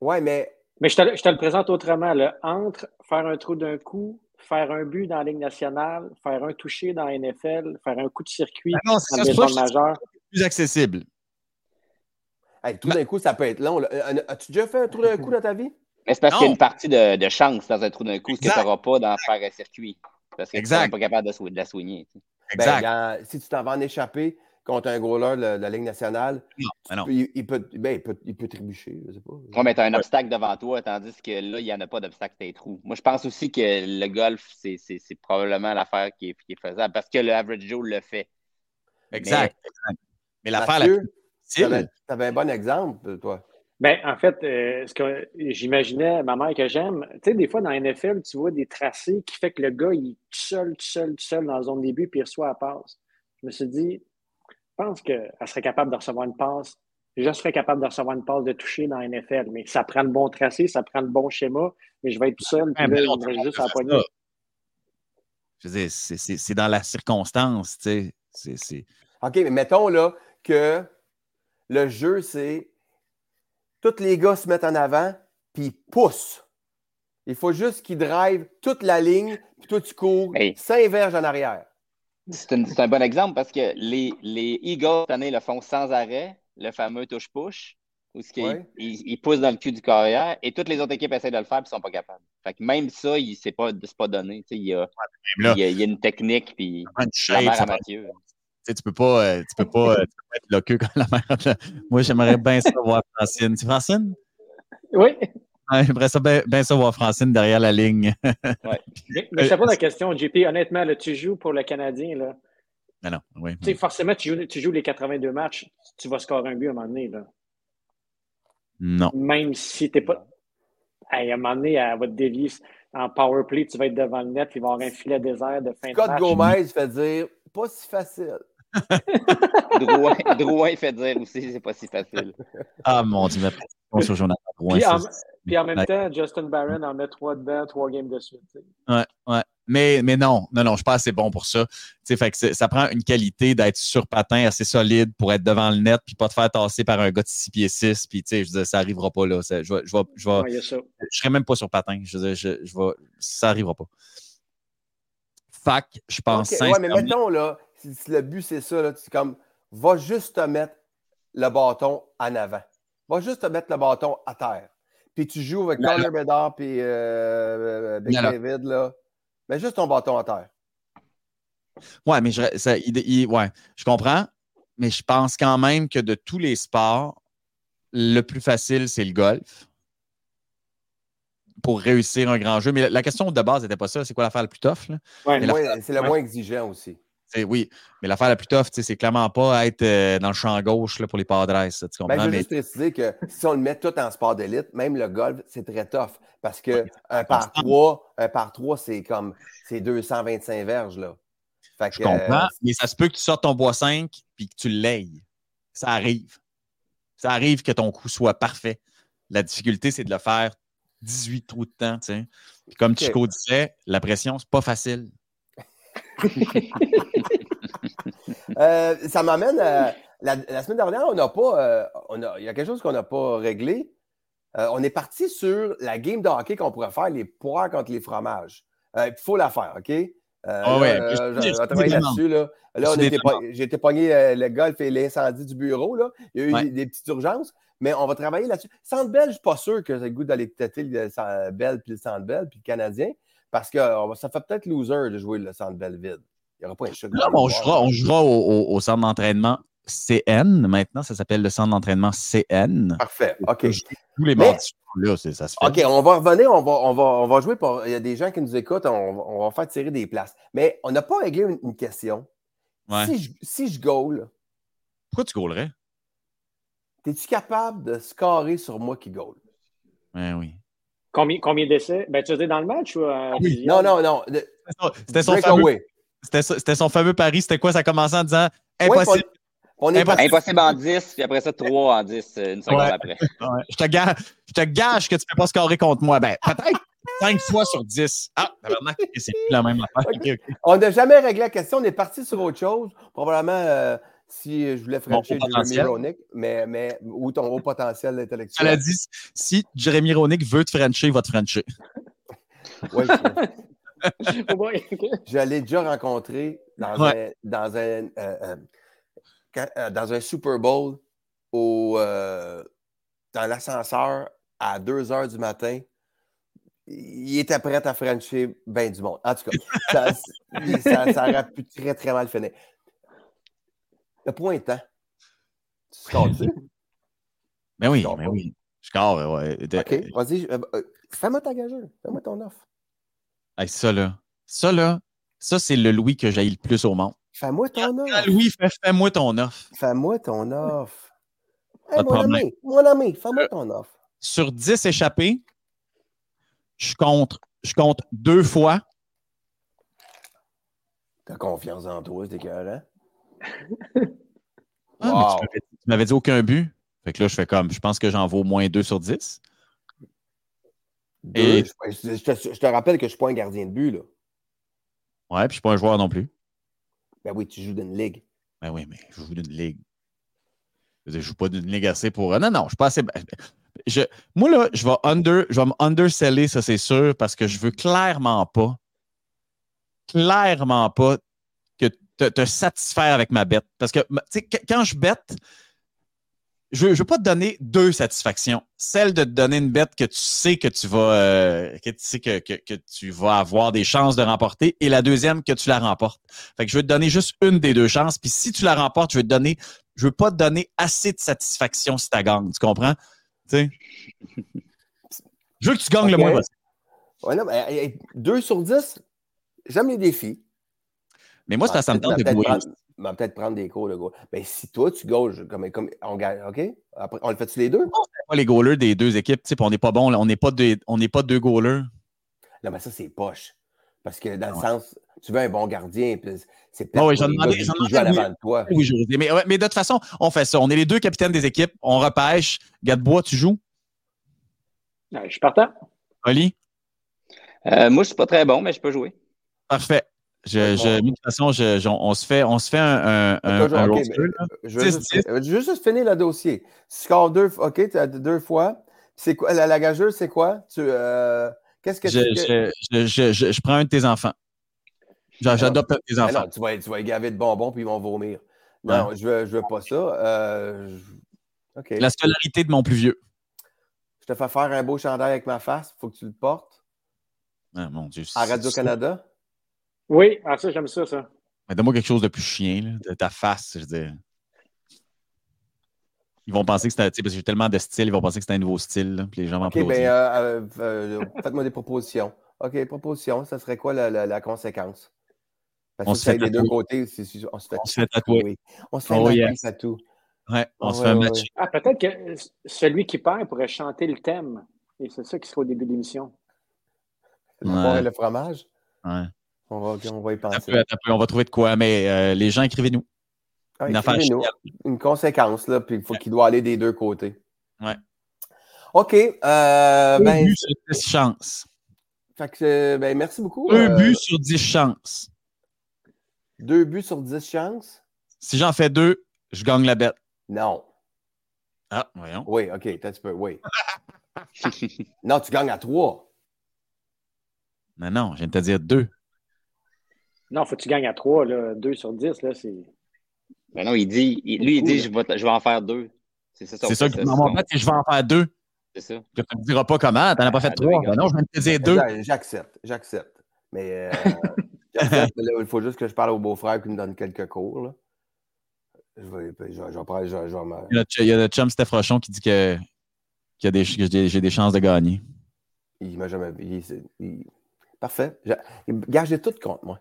Speaker 1: Oui, mais.
Speaker 3: Mais je te, le présente autrement. Là. Entre faire un trou d'un coup, faire un but dans la Ligue nationale, faire un toucher dans la NFL, faire un coup de circuit ben dans les zones majeures.
Speaker 2: plus accessible.
Speaker 1: Hey, tout d'un coup, ça peut être long. As-tu déjà fait un trou d'un coup dans ta vie?
Speaker 4: Mais c'est parce qu'il y a une partie de, chance dans un trou d'un coup, ce que tu n'auras pas dans faire un circuit. Parce que tu n'es pas capable de, la soigner.
Speaker 1: Exact. Ben, si tu t'en vas en échapper, contre un goaler de, la Ligue nationale,
Speaker 2: non,
Speaker 1: Il, peut, ben, il, peut, il peut trébucher. Je sais pas.
Speaker 4: Oui, mais tu as un obstacle devant toi, tandis que là, il n'y en a pas d'obstacle, tes trous. Moi, je pense aussi que le golf, c'est probablement l'affaire qui est, qui est, faisable parce que le average Joe le fait.
Speaker 2: Exact. Mais, l'affaire la plus Tu
Speaker 1: avais un bon exemple, toi.
Speaker 3: Ben, en fait, euh, ce que j'imaginais, ma mère que j'aime, tu sais, des fois dans la NFL, tu vois des tracés qui fait que le gars, il est tout seul, tout seul, tout seul dans la zone début, puis il reçoit la passe. Je me suis dit, pense qu'elle serait capable de recevoir une passe. Je serais capable de recevoir une passe de toucher dans la NFL, mais ça prend le bon tracé, ça prend le bon schéma, mais je vais être tout seul, puis là, juste à la
Speaker 2: Je veux dire, c'est dans la circonstance, tu sais.
Speaker 1: OK, mais mettons là que le jeu, c'est tous les gars se mettent en avant, puis ils poussent. Il faut juste qu'ils drive toute la ligne, puis toi, tu cours cinq verges en arrière.
Speaker 4: C'est un, bon exemple parce que les, les Eagles, cette année, le font sans arrêt, le fameux touche-push, où ils, poussent dans le cul du carrière et toutes les autres équipes essaient de le faire et ne sont pas capables. Fait que même ça, c'est pas, pas donné. Il y, a, il, y a, une technique puis la mère à Mathieu.
Speaker 2: Tu peux pas, euh, tu peux pas, euh, tu peux pas être loqueux comme la mère. Moi, j'aimerais bien savoir Francine. C'est Francine?
Speaker 3: Oui.
Speaker 2: J'aimerais ça bien ben ça voir Francine derrière la ligne.
Speaker 3: ouais. Mais, je te pose la question, JP. Honnêtement, là, tu joues pour le Canadien. Là.
Speaker 2: Non, non, oui.
Speaker 3: Tu sais, forcément, tu joues, tu joues, les 82 matchs, tu vas scorer un but à un moment donné. Là.
Speaker 2: Non.
Speaker 3: Même si tu n'es pas. à un moment donné, elle va te dévier en power play, tu vas être devant le net, il va y avoir un filet désert de fin
Speaker 1: Scott
Speaker 3: de match.
Speaker 1: Gomez fait dire pas si facile.
Speaker 4: Drouin, Drouin fait dire aussi c'est pas si facile.
Speaker 2: Ah mon Dieu, mais sur Jonathan Drouin.
Speaker 3: Puis en, puis en même temps, Justin Barron en met trois dedans, trois games de suite. T'sais.
Speaker 2: Ouais, ouais. Mais, mais non, non, non, je suis pas assez bon pour ça. T'sais, fait que ça prend une qualité d'être sur patin assez solide pour être devant le net puis pas te faire tasser par un gars de 6 pieds 6. Puis, tu sais, je veux dire, ça arrivera pas là. Ça, je, je, je, vais,
Speaker 3: Ouais, il y a ça.
Speaker 2: je serai même pas sur patin. Je veux dire, je, je vais, ça arrivera pas. Fac, je pense
Speaker 1: Ok, Ouais, mais mettons, là, si, si le but c'est ça, là, tu comme, va juste te mettre le bâton en avant. Va juste te mettre le bâton à terre. Puis tu joues avec Connor Bedard puis euh,
Speaker 2: là.
Speaker 1: David, là. Mets juste ton bâton à terre.
Speaker 2: Ouais, mais je, ça, il- il- ouais, je comprends. Mais je pense quand même que de tous les sports, le plus facile, c'est le golf. Pour réussir un grand jeu. Mais la, la question de base n'était pas ça. C'est quoi l'affaire la plus tough? là?
Speaker 3: Ouais,
Speaker 2: la-
Speaker 1: Moins- C'est le moins exigeant aussi.
Speaker 2: Oui, mais l'affaire la plus tough, c'est clairement pas être euh, dans le champ gauche là, pour les Padres.
Speaker 1: Ben, je veux
Speaker 2: mais
Speaker 1: juste préciser que si on le met tout en sport d'élite, même le golf, c'est très tough. Parce que un par trois, un par trois, c'est comme c'est 225 verges. Là. Fait que,
Speaker 2: je comprends,
Speaker 1: euh,
Speaker 2: mais ça se peut que tu sortes ton bois 5 puis que tu l'ayes. Ça arrive. Ça arrive que ton coup soit parfait. La difficulté, c'est de le faire 18 trous de temps. Puis comme. Chico disait, la pression, c'est pas facile.
Speaker 1: Euh, ça m'amène à. La, la semaine dernière, on n'a pas. euh, on a, il y a quelque chose qu'on n'a pas réglé. Euh, on est parti sur la game de hockey qu'on pourrait faire, les poires contre les fromages. Euh, Il faut la faire, OK?
Speaker 2: Ah
Speaker 1: là,
Speaker 2: je-
Speaker 1: travailler là-dessus. Là, Là, on était j'ai été pogné le golf et l'incendie du bureau. Là. Il y a eu
Speaker 2: Ouais.
Speaker 1: des, des petites urgences, mais on va travailler là-dessus. Centre Bell, je ne suis pas sûr que j'ai le goût d'aller têter le Centre puis le Centre puis le Canadien, parce que ça fait peut-être loser de jouer le Centre Bell vide. Il n'y aura pas un choc.
Speaker 2: Non, on jouera, on jouera au, au- au centre d'entraînement CN. Maintenant, ça s'appelle le centre d'entraînement CN.
Speaker 1: Parfait. OK.
Speaker 2: Tous les mardis, là, ça se fait.
Speaker 1: OK, on va revenir, on va, on va, on va jouer pour. Il y a des gens qui nous écoutent, on, va- on va faire tirer des places. Mais on n'a pas réglé une, une question.
Speaker 2: Ouais.
Speaker 1: Si, je, si je goal,
Speaker 2: Pourquoi tu gaulerais?
Speaker 1: es-tu capable de scorer sur moi qui goal?
Speaker 2: Ben oui.
Speaker 3: Combien, combien d'essais? Ben, tu dire dans le match ou euh,
Speaker 2: Oui.
Speaker 1: Non, non, non.
Speaker 2: C'était son, fameux. C'était son fameux pari. C'était quoi? Ça commençait en disant
Speaker 1: Ouais,
Speaker 2: impossible.
Speaker 1: On est
Speaker 2: Impossible.
Speaker 4: en 10, puis après ça, 3 en 10, euh, une seconde
Speaker 2: Ouais.
Speaker 4: après.
Speaker 2: Ouais. Je, te gage, je te gage que tu ne peux pas scorer contre moi. Ben, peut-être 5 fois sur 10. Ah, c'est plus la même affaire.
Speaker 1: On n'a jamais réglé la question. On est parti sur autre chose. Probablement euh, si je voulais franchir
Speaker 2: potentiel.
Speaker 1: Roenick, mais, mais, ou ton haut potentiel
Speaker 2: Elle
Speaker 1: intellectuel.
Speaker 2: a dit si Jérémy Ronick veut te frencher, il va te frencher.
Speaker 1: Oui, je- l'ai déjà rencontré dans
Speaker 2: Ouais.
Speaker 1: un, dans un, euh, euh, quand- euh, dans un Super Bowl au, euh, dans l'ascenseur à 2 heures du matin. Il était prêt à Frencher bien du monde. En tout cas, ça, ça, ça aurait pu très, très mal finir. Le point étant, tu scores-tu?
Speaker 2: Ben oui, ben oui. Je score, ouais. De-
Speaker 1: OK, vas-y. euh, euh, Fais-moi ta gageure. Fais-moi ton offre.
Speaker 2: Hey, ça, là. Ça, là. Ça, c'est le Louis que j'ai le plus au monde.
Speaker 1: Fais-moi ton offre.
Speaker 2: Louis fais-moi ton offre.
Speaker 1: Fais-moi ton offre. Hey, mon
Speaker 2: problème.
Speaker 1: ami, mon ami, fais-moi ton offre.
Speaker 2: Sur 10 échappés, je compte, je compte deux fois.
Speaker 1: T'as confiance en toi, c'est écœurant.
Speaker 2: Ah,
Speaker 1: Wow.
Speaker 2: tu m'avais- tu m'avais dit aucun but. Fait que là, je fais comme, je pense que j'en vaux au moins 2 sur 10.
Speaker 1: Deux,
Speaker 2: Et-
Speaker 1: je, je te, je te rappelle que je ne suis pas un gardien de but. Là.
Speaker 2: Ouais, puis je suis pas un joueur non plus.
Speaker 1: Ben oui, tu joues dans une ligue.
Speaker 2: Ben oui, mais je joue d'une ligue. Je ne joue pas d'une ligue assez pour. Non, non, je suis pas assez. Je... Moi, là, je vais under, je vais me underseller, ça c'est sûr, parce que je veux clairement pas, clairement pas que te, te satisfaire avec ma bête. Parce que, tu sais, qu- quand je bête, je ne veux pas te donner deux satisfactions. Celle de te donner une bête que tu sais que tu vas, euh, que tu sais que, que, que tu vas avoir des chances de remporter, et la deuxième que tu la remportes. Fait que je veux te donner juste une des deux chances. Puis si tu la remportes, je veux te donner, je veux pas te donner assez de satisfaction si tu gagnes. Tu comprends? Je veux que tu gagnes le moins possible.
Speaker 1: Ouais, non, mais 2 sur 10, j'aime les défis.
Speaker 2: Mais moi, ça me tente de
Speaker 1: jouer. Va peut-être prendre des cours de goal. Ben, si toi, tu gauges, comme, comme on gagne, OK? Après, on le fait-tu les deux? On
Speaker 2: pas les goalers des deux équipes. On n'est pas bon. On n'est pas, deux, pas deux goalers.
Speaker 1: Non, mais ça, c'est poche. Parce que dans le sens, tu veux un bon gardien, c'est
Speaker 2: peut-être oui, j'en demandais, j'en demandais de toi. Oui, mais, mais, de toute façon, on fait ça. On est les deux capitaines des équipes. On repêche. Gadebois, tu joues?
Speaker 3: je suis partant.
Speaker 2: Oli?
Speaker 4: Euh, moi, je ne suis pas très bon, mais je peux jouer.
Speaker 2: Parfait. Je, je, de toute façon, je, on, se fait, on se fait un, un, un,
Speaker 1: okay, je, vais juste, juste, finir le dossier. Score deux, OK, tu as deux fois. C'est quoi, la, la gageuse, c'est quoi? Tu, euh, qu'est-ce que
Speaker 2: tu je, je, prends un de tes enfants. J'adopte un de tes enfants.
Speaker 1: Non, tu, vas, tu vas gaver de bonbons puis ils vont vomir. Non, je ne veux, je veux pas ça. Euh,
Speaker 2: La scolarité de mon plus vieux.
Speaker 1: Je te fais faire un beau chandail avec ma face. Il faut que tu le portes.
Speaker 2: Ah, mon Dieu.
Speaker 1: À Radio-Canada?
Speaker 3: Oui, ah, ça, j'aime ça, ça.
Speaker 2: Mais donne-moi quelque chose de plus chien, de ta face, je veux dire. Ils vont penser que c'est parce que j'ai tellement de styles, ils vont penser que c'est un nouveau style, puis les gens vont
Speaker 1: OK, ben, euh, euh, euh, faites-moi des propositions. OK, proposition, ça serait quoi la, la, conséquence? Parce on que se fait des deux côtés, on se fait,
Speaker 2: on se fait tatouer.
Speaker 1: Oui. On se fait oh, yes. tatou.
Speaker 2: Ouais, on oh, se fait un match.
Speaker 3: Ah, peut-être que celui qui perd pourrait chanter le thème. Et c'est ça qui sera au début de l'émission.
Speaker 1: Le et le fromage?
Speaker 2: Ouais.
Speaker 1: On va, on va y penser.
Speaker 2: on va trouver de quoi, mais euh, les gens, écrivez-nous.
Speaker 1: Ah, une, écrivez une conséquence, là, puis il faut qu'il doit aller des deux côtés.
Speaker 2: Ouais.
Speaker 1: OK. Euh,
Speaker 2: deux ben, buts sur 10 chances.
Speaker 1: Fait que, ben, merci beaucoup.
Speaker 2: Deux euh, buts sur 10 chances.
Speaker 1: Deux buts sur 10 chances?
Speaker 2: Si j'en fais deux, je gagne la bête.
Speaker 1: Non.
Speaker 2: Ah, voyons.
Speaker 1: Oui, OK, tu peux, oui. non, tu gagnes à trois.
Speaker 2: Non, non, je viens de te dire deux.
Speaker 3: Non, faut que tu gagnes à 3, là. 2 sur 10, là, c'est.
Speaker 4: Ben non, il dit, lui, il dit, je vais, je vais, en faire deux. C'est ça,
Speaker 2: c'est ça mon fait, je vais en faire deux.
Speaker 4: C'est ça.
Speaker 2: Tu ne me diras pas comment, tu n'en as pas fait trois. Ben non, je de te dire deux.
Speaker 1: J'accepte, j'accepte. Mais euh, il faut juste que je parle au beau-frère qui me donne quelques cours. Là. Je vais, je, je, je, je,
Speaker 2: il, y a, le chum Steph Rochon qui dit que, que, des, que j'ai des chances de gagner.
Speaker 1: Il m'a jamais. Il, il, parfait. Gage tout contre moi.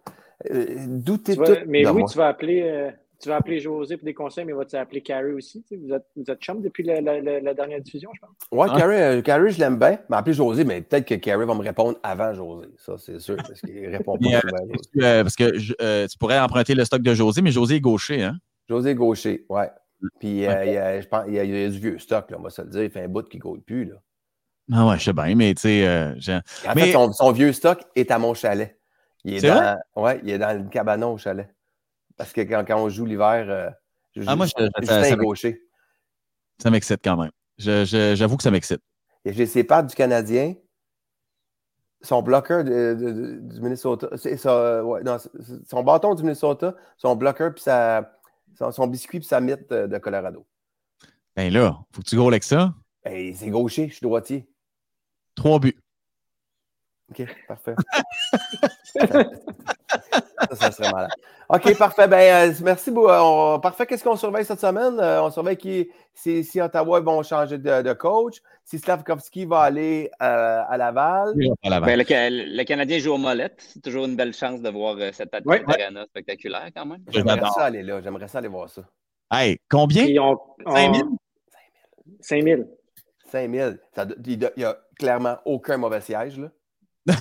Speaker 1: Euh, tout?
Speaker 3: Mais oui, tu vas appeler. Euh, tu vas appeler José pour des conseils, mais vas-tu appeler Carrie aussi? Vous êtes, vous êtes chum depuis la, dernière diffusion, je pense.
Speaker 1: Oui, euh, Carrie, je l'aime bien. Mais appeler José, mais peut-être que Carrie va me répondre avant José. Ça, c'est sûr, parce qu'il répond pas
Speaker 2: souvent. parce que tu pourrais emprunter le stock de José, mais José est gaucher, hein?
Speaker 1: José est gaucher, oui. Puis il, y a, je pense, il, y a, du vieux stock, là, on va se le dire. Il fait un bout qui ne goûte plus. Là.
Speaker 2: Ah ouais, je sais bien, mais tu sais.
Speaker 1: en fait, son, vieux stock est à mon chalet. Il est, dans, ouais, il est dans le cabanon au chalet. Parce que quand, quand on joue l'hiver, euh, je, ah, moi, je, je, ça, ça, gaucher.
Speaker 2: Ça m'excite quand même. J'avoue que ça m'excite.
Speaker 1: J'ai ses pattes du Canadien. Son bloqueur du Minnesota. ouais, non, son bâton du Minnesota, son bloqueur, puis son, son, biscuit, puis sa mythe de, Colorado.
Speaker 2: Ben là, faut que tu goals avec ça.
Speaker 1: Ben, c'est gaucher, je suis droitier.
Speaker 2: Trois buts.
Speaker 1: OK, parfait. ça, ça, serait malade. OK, parfait. Ben, euh, merci beaucoup. Euh, parfait. Qu'est-ce qu'on surveille cette semaine? Euh, on surveille qui, si, si, Ottawa vont changer de, coach, si Slavkovski va aller à Laval.
Speaker 4: Ben, le, Canadien joue au molette. C'est toujours une belle chance de voir cette oui. spectaculaire quand même.
Speaker 1: J'aimerais ça aller là. J'aimerais ça aller voir ça.
Speaker 2: Hey, combien?
Speaker 3: 5 000? 5 000.
Speaker 1: 5 000. il n'y a clairement aucun mauvais siège. là.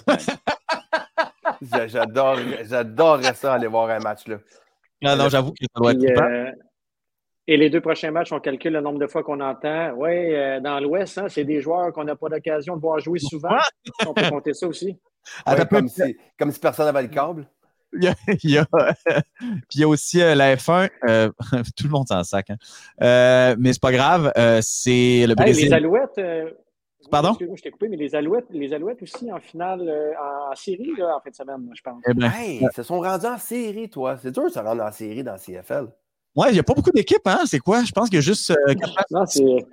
Speaker 1: J'adorerais ça aller voir un match là.
Speaker 2: Non, non, j'avoue que ça doit être euh,
Speaker 3: Et les deux prochains matchs, on calcule le nombre de fois qu'on entend. Oui, euh, dans l'Ouest, hein, c'est des joueurs qu'on n'a pas l'occasion de voir jouer souvent. on peut compter ça aussi.
Speaker 1: comme, si, comme, si, personne n'avait le câble.
Speaker 2: Il y a, il y a puis il y a aussi euh, la F1. tout le monde s'en sac. Hein. mais c'est pas grave. c'est le
Speaker 3: Brésil. les Alouettes,
Speaker 2: Pardon?
Speaker 3: Je t'ai coupé, mais les Alouettes, les Alouettes aussi en finale, euh, en, série, là, en fin de semaine, je pense.
Speaker 1: Eh ben, hey, ils se sont rendus en série, toi. C'est dur de se rendre en série dans CFL.
Speaker 2: Ouais, il n'y a pas beaucoup d'équipes, hein? C'est quoi? Je pense qu'il y a juste. Euh,
Speaker 3: non, c'est.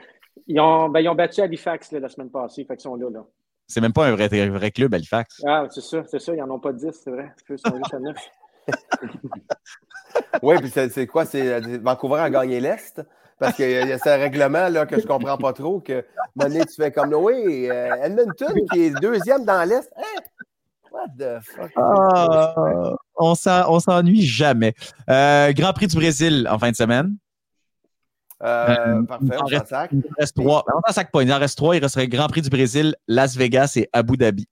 Speaker 3: Ils ont, ben, ils ont battu Halifax là, la semaine passée, fait qu'ils sont là. là.
Speaker 2: C'est même pas un vrai, vrai club, Halifax.
Speaker 3: Ah, c'est ça, c'est ça. Ils n'en ont pas 10, c'est vrai. Ils sont juste à 9.
Speaker 1: oui, puis c'est quoi? C'est euh, Vancouver a gagné l'Est? Parce qu'il y, a ce règlement là, que je ne comprends pas trop. Que donné, tu fais comme oui, euh, Edmonton qui est deuxième dans l'Est. Hein? What the fuck?
Speaker 2: Ah, on s'ennuie jamais. Euh, Grand Prix du Brésil en fin de semaine.
Speaker 1: Euh, parfait, on reste, sac.
Speaker 2: Il reste trois. On sac pas. Il en reste trois. Il resterait Grand Prix du Brésil, Las Vegas et Abu Dhabi.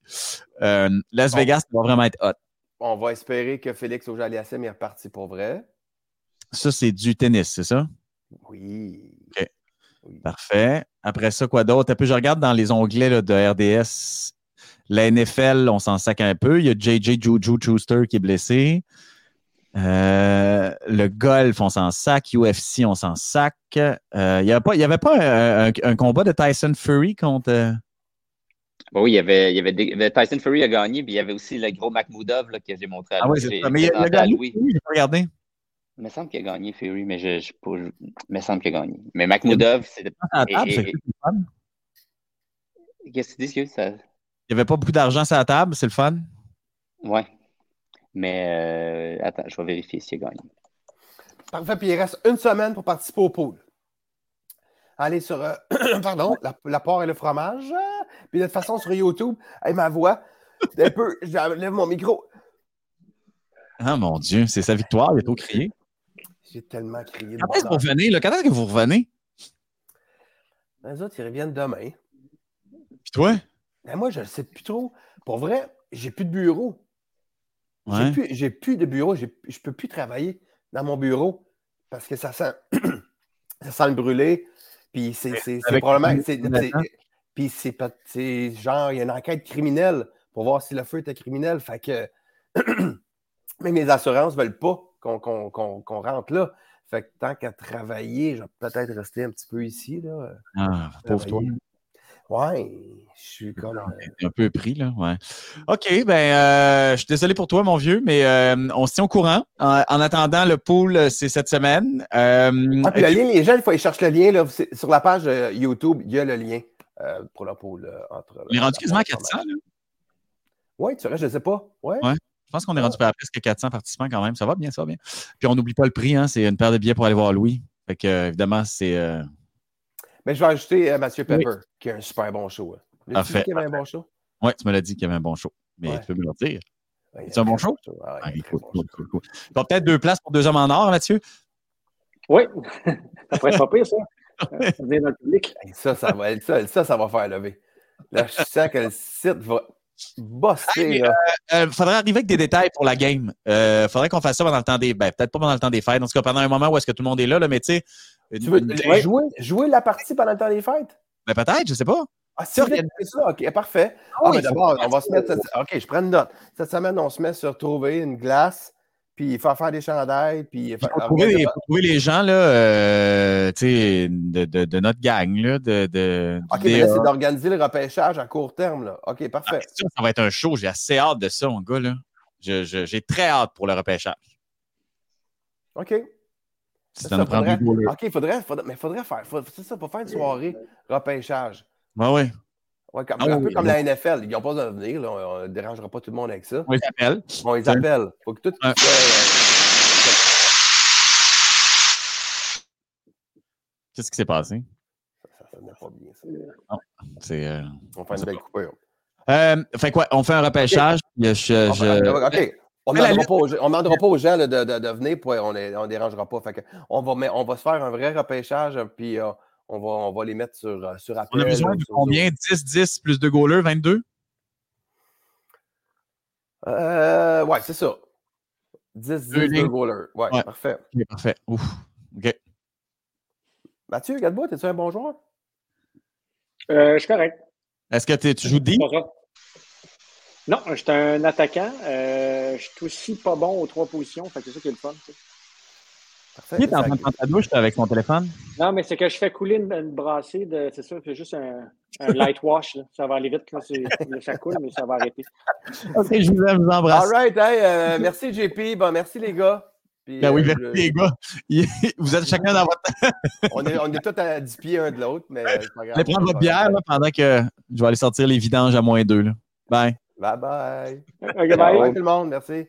Speaker 2: Las Vegas, ça va vraiment être hot.
Speaker 1: On va espérer que Félix Auger-Aliassime est reparti pour vrai.
Speaker 2: Ça, c'est du tennis, c'est ça?
Speaker 1: Oui.
Speaker 2: OK. Parfait. Après ça, quoi d'autre? Je regarde dans les onglets de RDS. La NFL, on s'en sac un peu. Il y a JJ Juju Schuster qui est blessé. Euh, le golf, on s'en sac. UFC, on s'en sac. Euh, il n'y avait pas un, combat de Tyson Fury contre. Euh,
Speaker 4: oui, il y avait, il y avait Tyson Fury a gagné, puis il y avait aussi le gros Makhmoudov là, que j'ai montré à
Speaker 2: Ah oui, c'est ça. Mais il a gagné. Oui, j'ai regardé.
Speaker 4: Il me semble qu'il a gagné Fury, mais je, je, il me semble qu'il a gagné. Mais Makhmoudov, c'était. Qu'est-ce que tu dis, ça?
Speaker 2: Il n'y avait pas beaucoup d'argent sur la table, c'est le fun?
Speaker 4: Oui. Mais euh, attends, je vais vérifier s'il a gagné.
Speaker 1: Parfait, puis il reste une semaine pour participer au pool. Allez sur, euh, pardon, la, la part et le fromage. Puis de toute façon, sur YouTube, avec ma voix, un peu, j'enlève mon micro.
Speaker 2: Ah mon Dieu, c'est sa victoire, il est trop crié.
Speaker 1: J'ai tellement crié.
Speaker 2: Quand est-ce que vous revenez? Là? Quand est-ce que vous revenez?
Speaker 1: Les autres, ils reviennent demain.
Speaker 2: Puis toi?
Speaker 1: Ben moi, je ne sais plus trop. Pour vrai, j'ai plus de bureau. J'ai plus, plus, de bureau. Je ne peux plus travailler dans mon bureau parce que ça sent, ça sent le brûler. Puis c'est probablement. Puis c'est genre, il y a une enquête criminelle pour voir si le feu était criminel. Fait que même les assurances ne veulent pas qu'on rentre là. Fait que tant qu'à travailler, je vais peut-être rester un petit peu ici. Là,
Speaker 2: ah, pauvre toi.
Speaker 1: Ouais, je suis comme.
Speaker 2: Un peu pris, là. Ouais. OK, ben, euh, je suis désolé pour toi, mon vieux, mais euh, on se tient au courant. En, attendant, le pool, c'est cette semaine.
Speaker 1: Euh, ah, puis le lien, les gens, il faut aller chercher le lien. Là, sur la page YouTube, il y a le lien pour le pool entre.
Speaker 2: On est rendu quasiment à 400, là.
Speaker 1: Oui, tu vois, je ne sais pas. Ouais.
Speaker 2: ouais. Je pense qu'on est rendu à presque 400 participants quand même. Ça va bien, ça va bien. Puis on n'oublie pas le prix, hein, c'est une paire de billets pour aller voir Louis. Fait que, évidemment, c'est.
Speaker 1: Mais je vais ajouter euh, Mathieu Pepper, qui a un super bon show.
Speaker 2: Hein. Parfait.
Speaker 1: qu'il avait un bon show?
Speaker 2: Oui, tu me l'as dit qu'il y avait un bon show. Mais tu peux me le dire. c'est un bon show? Ah, ah, cool, cool, cool, cool. peut-être deux places pour deux hommes en or, Mathieu?
Speaker 3: Oui, ça pourrait être pas pire, ça. Venir dans le public.
Speaker 1: Ça, ça va, ça, ça, ça va faire lever. Là, je sens que le site va bosser. Il
Speaker 2: euh, euh, faudrait arriver avec des détails pour la game. Il euh, faudrait qu'on fasse ça pendant le temps des. Ben, peut-être pas pendant le temps des fêtes. En tout cas, pendant un moment où est-ce que tout le monde est là, là mais tu sais,
Speaker 1: tu veux jouer, jouer, la partie pendant le temps des fêtes?
Speaker 2: Ben peut-être, je ne sais pas.
Speaker 1: Ah, si, ça, ok, parfait. Ah, ah mais d'abord, on va se mettre. Ok, je prends une note. Cette semaine, on se met sur trouver une glace, puis faire faire des chandails, puis. Il
Speaker 2: faut, trouver, les, trouver les gens, là, euh, de, de, de, notre gang, là, de. de
Speaker 1: ok, mais là, c'est d'organiser le repêchage à court terme, là. Ok, parfait. Ah,
Speaker 2: ça, ça, va être un show. J'ai assez hâte de ça, mon gars, là. J'ai très hâte pour le repêchage.
Speaker 1: OK.
Speaker 2: Ça, ça faudrait...
Speaker 1: OK, il faudrait, faudrait, mais faudrait faire. C'est ça, pour faire une soirée repêchage.
Speaker 2: Ben oui.
Speaker 1: Ouais, comme, ah, un peu comme la NFL. Ils n'ont pas besoin de venir. Là. On ne dérangera pas tout le monde avec ça.
Speaker 2: On les appelle.
Speaker 1: On les appelle. faut que tout. Ouais.
Speaker 2: Qu'est-ce qui s'est passé?
Speaker 1: Ça, ça, pas bien, ça.
Speaker 2: Non. Euh...
Speaker 1: On fait une belle coupure.
Speaker 2: Euh, fait quoi? On fait un repêchage.
Speaker 1: Okay. Je, je... OK. On ne demandera, pas aux gens de, de, de, venir, puis on ne dérangera pas. Fait que on, va, mais on va se faire un vrai repêchage, puis euh, on, va, on va les mettre sur, euh, sur
Speaker 2: appel. On a besoin de combien? 10, 10 plus de goalers, 22
Speaker 1: euh, Ouais, c'est ça. 10, 10 de goalers. Ouais, ouais, parfait.
Speaker 2: Okay, parfait. Ouf. OK.
Speaker 1: Mathieu, regarde-moi, es-tu un bon joueur?
Speaker 3: Euh, je suis correct.
Speaker 2: Est-ce que tu joues 10
Speaker 3: non, je suis un attaquant. Euh, je suis aussi pas bon aux trois positions. Fait que c'est ça qui est le fun. Tu sais.
Speaker 2: Parfait. Tu es en train de prendre ta douche avec ton téléphone?
Speaker 3: Non, mais c'est que je fais couler une, brassée de. C'est ça, c'est juste un, un, light wash. Là. Ça va aller vite. Là. Ça coule, mais ça va arrêter.
Speaker 2: OK, je vous aime, je vous embrasse.
Speaker 1: All right, hey, euh, merci JP. Bon, merci les gars.
Speaker 2: Puis, ben oui, euh, merci les gars. Vous êtes chacun dans votre.
Speaker 1: on, est, on est tous à 10 pieds un de l'autre, mais c'est pas grave.
Speaker 2: Allez prendre votre bière là, pendant que je vais aller sortir les vidanges à moins 2. Bye.
Speaker 1: Bye bye.
Speaker 3: Okay, bye.
Speaker 1: bye tout le monde. Merci.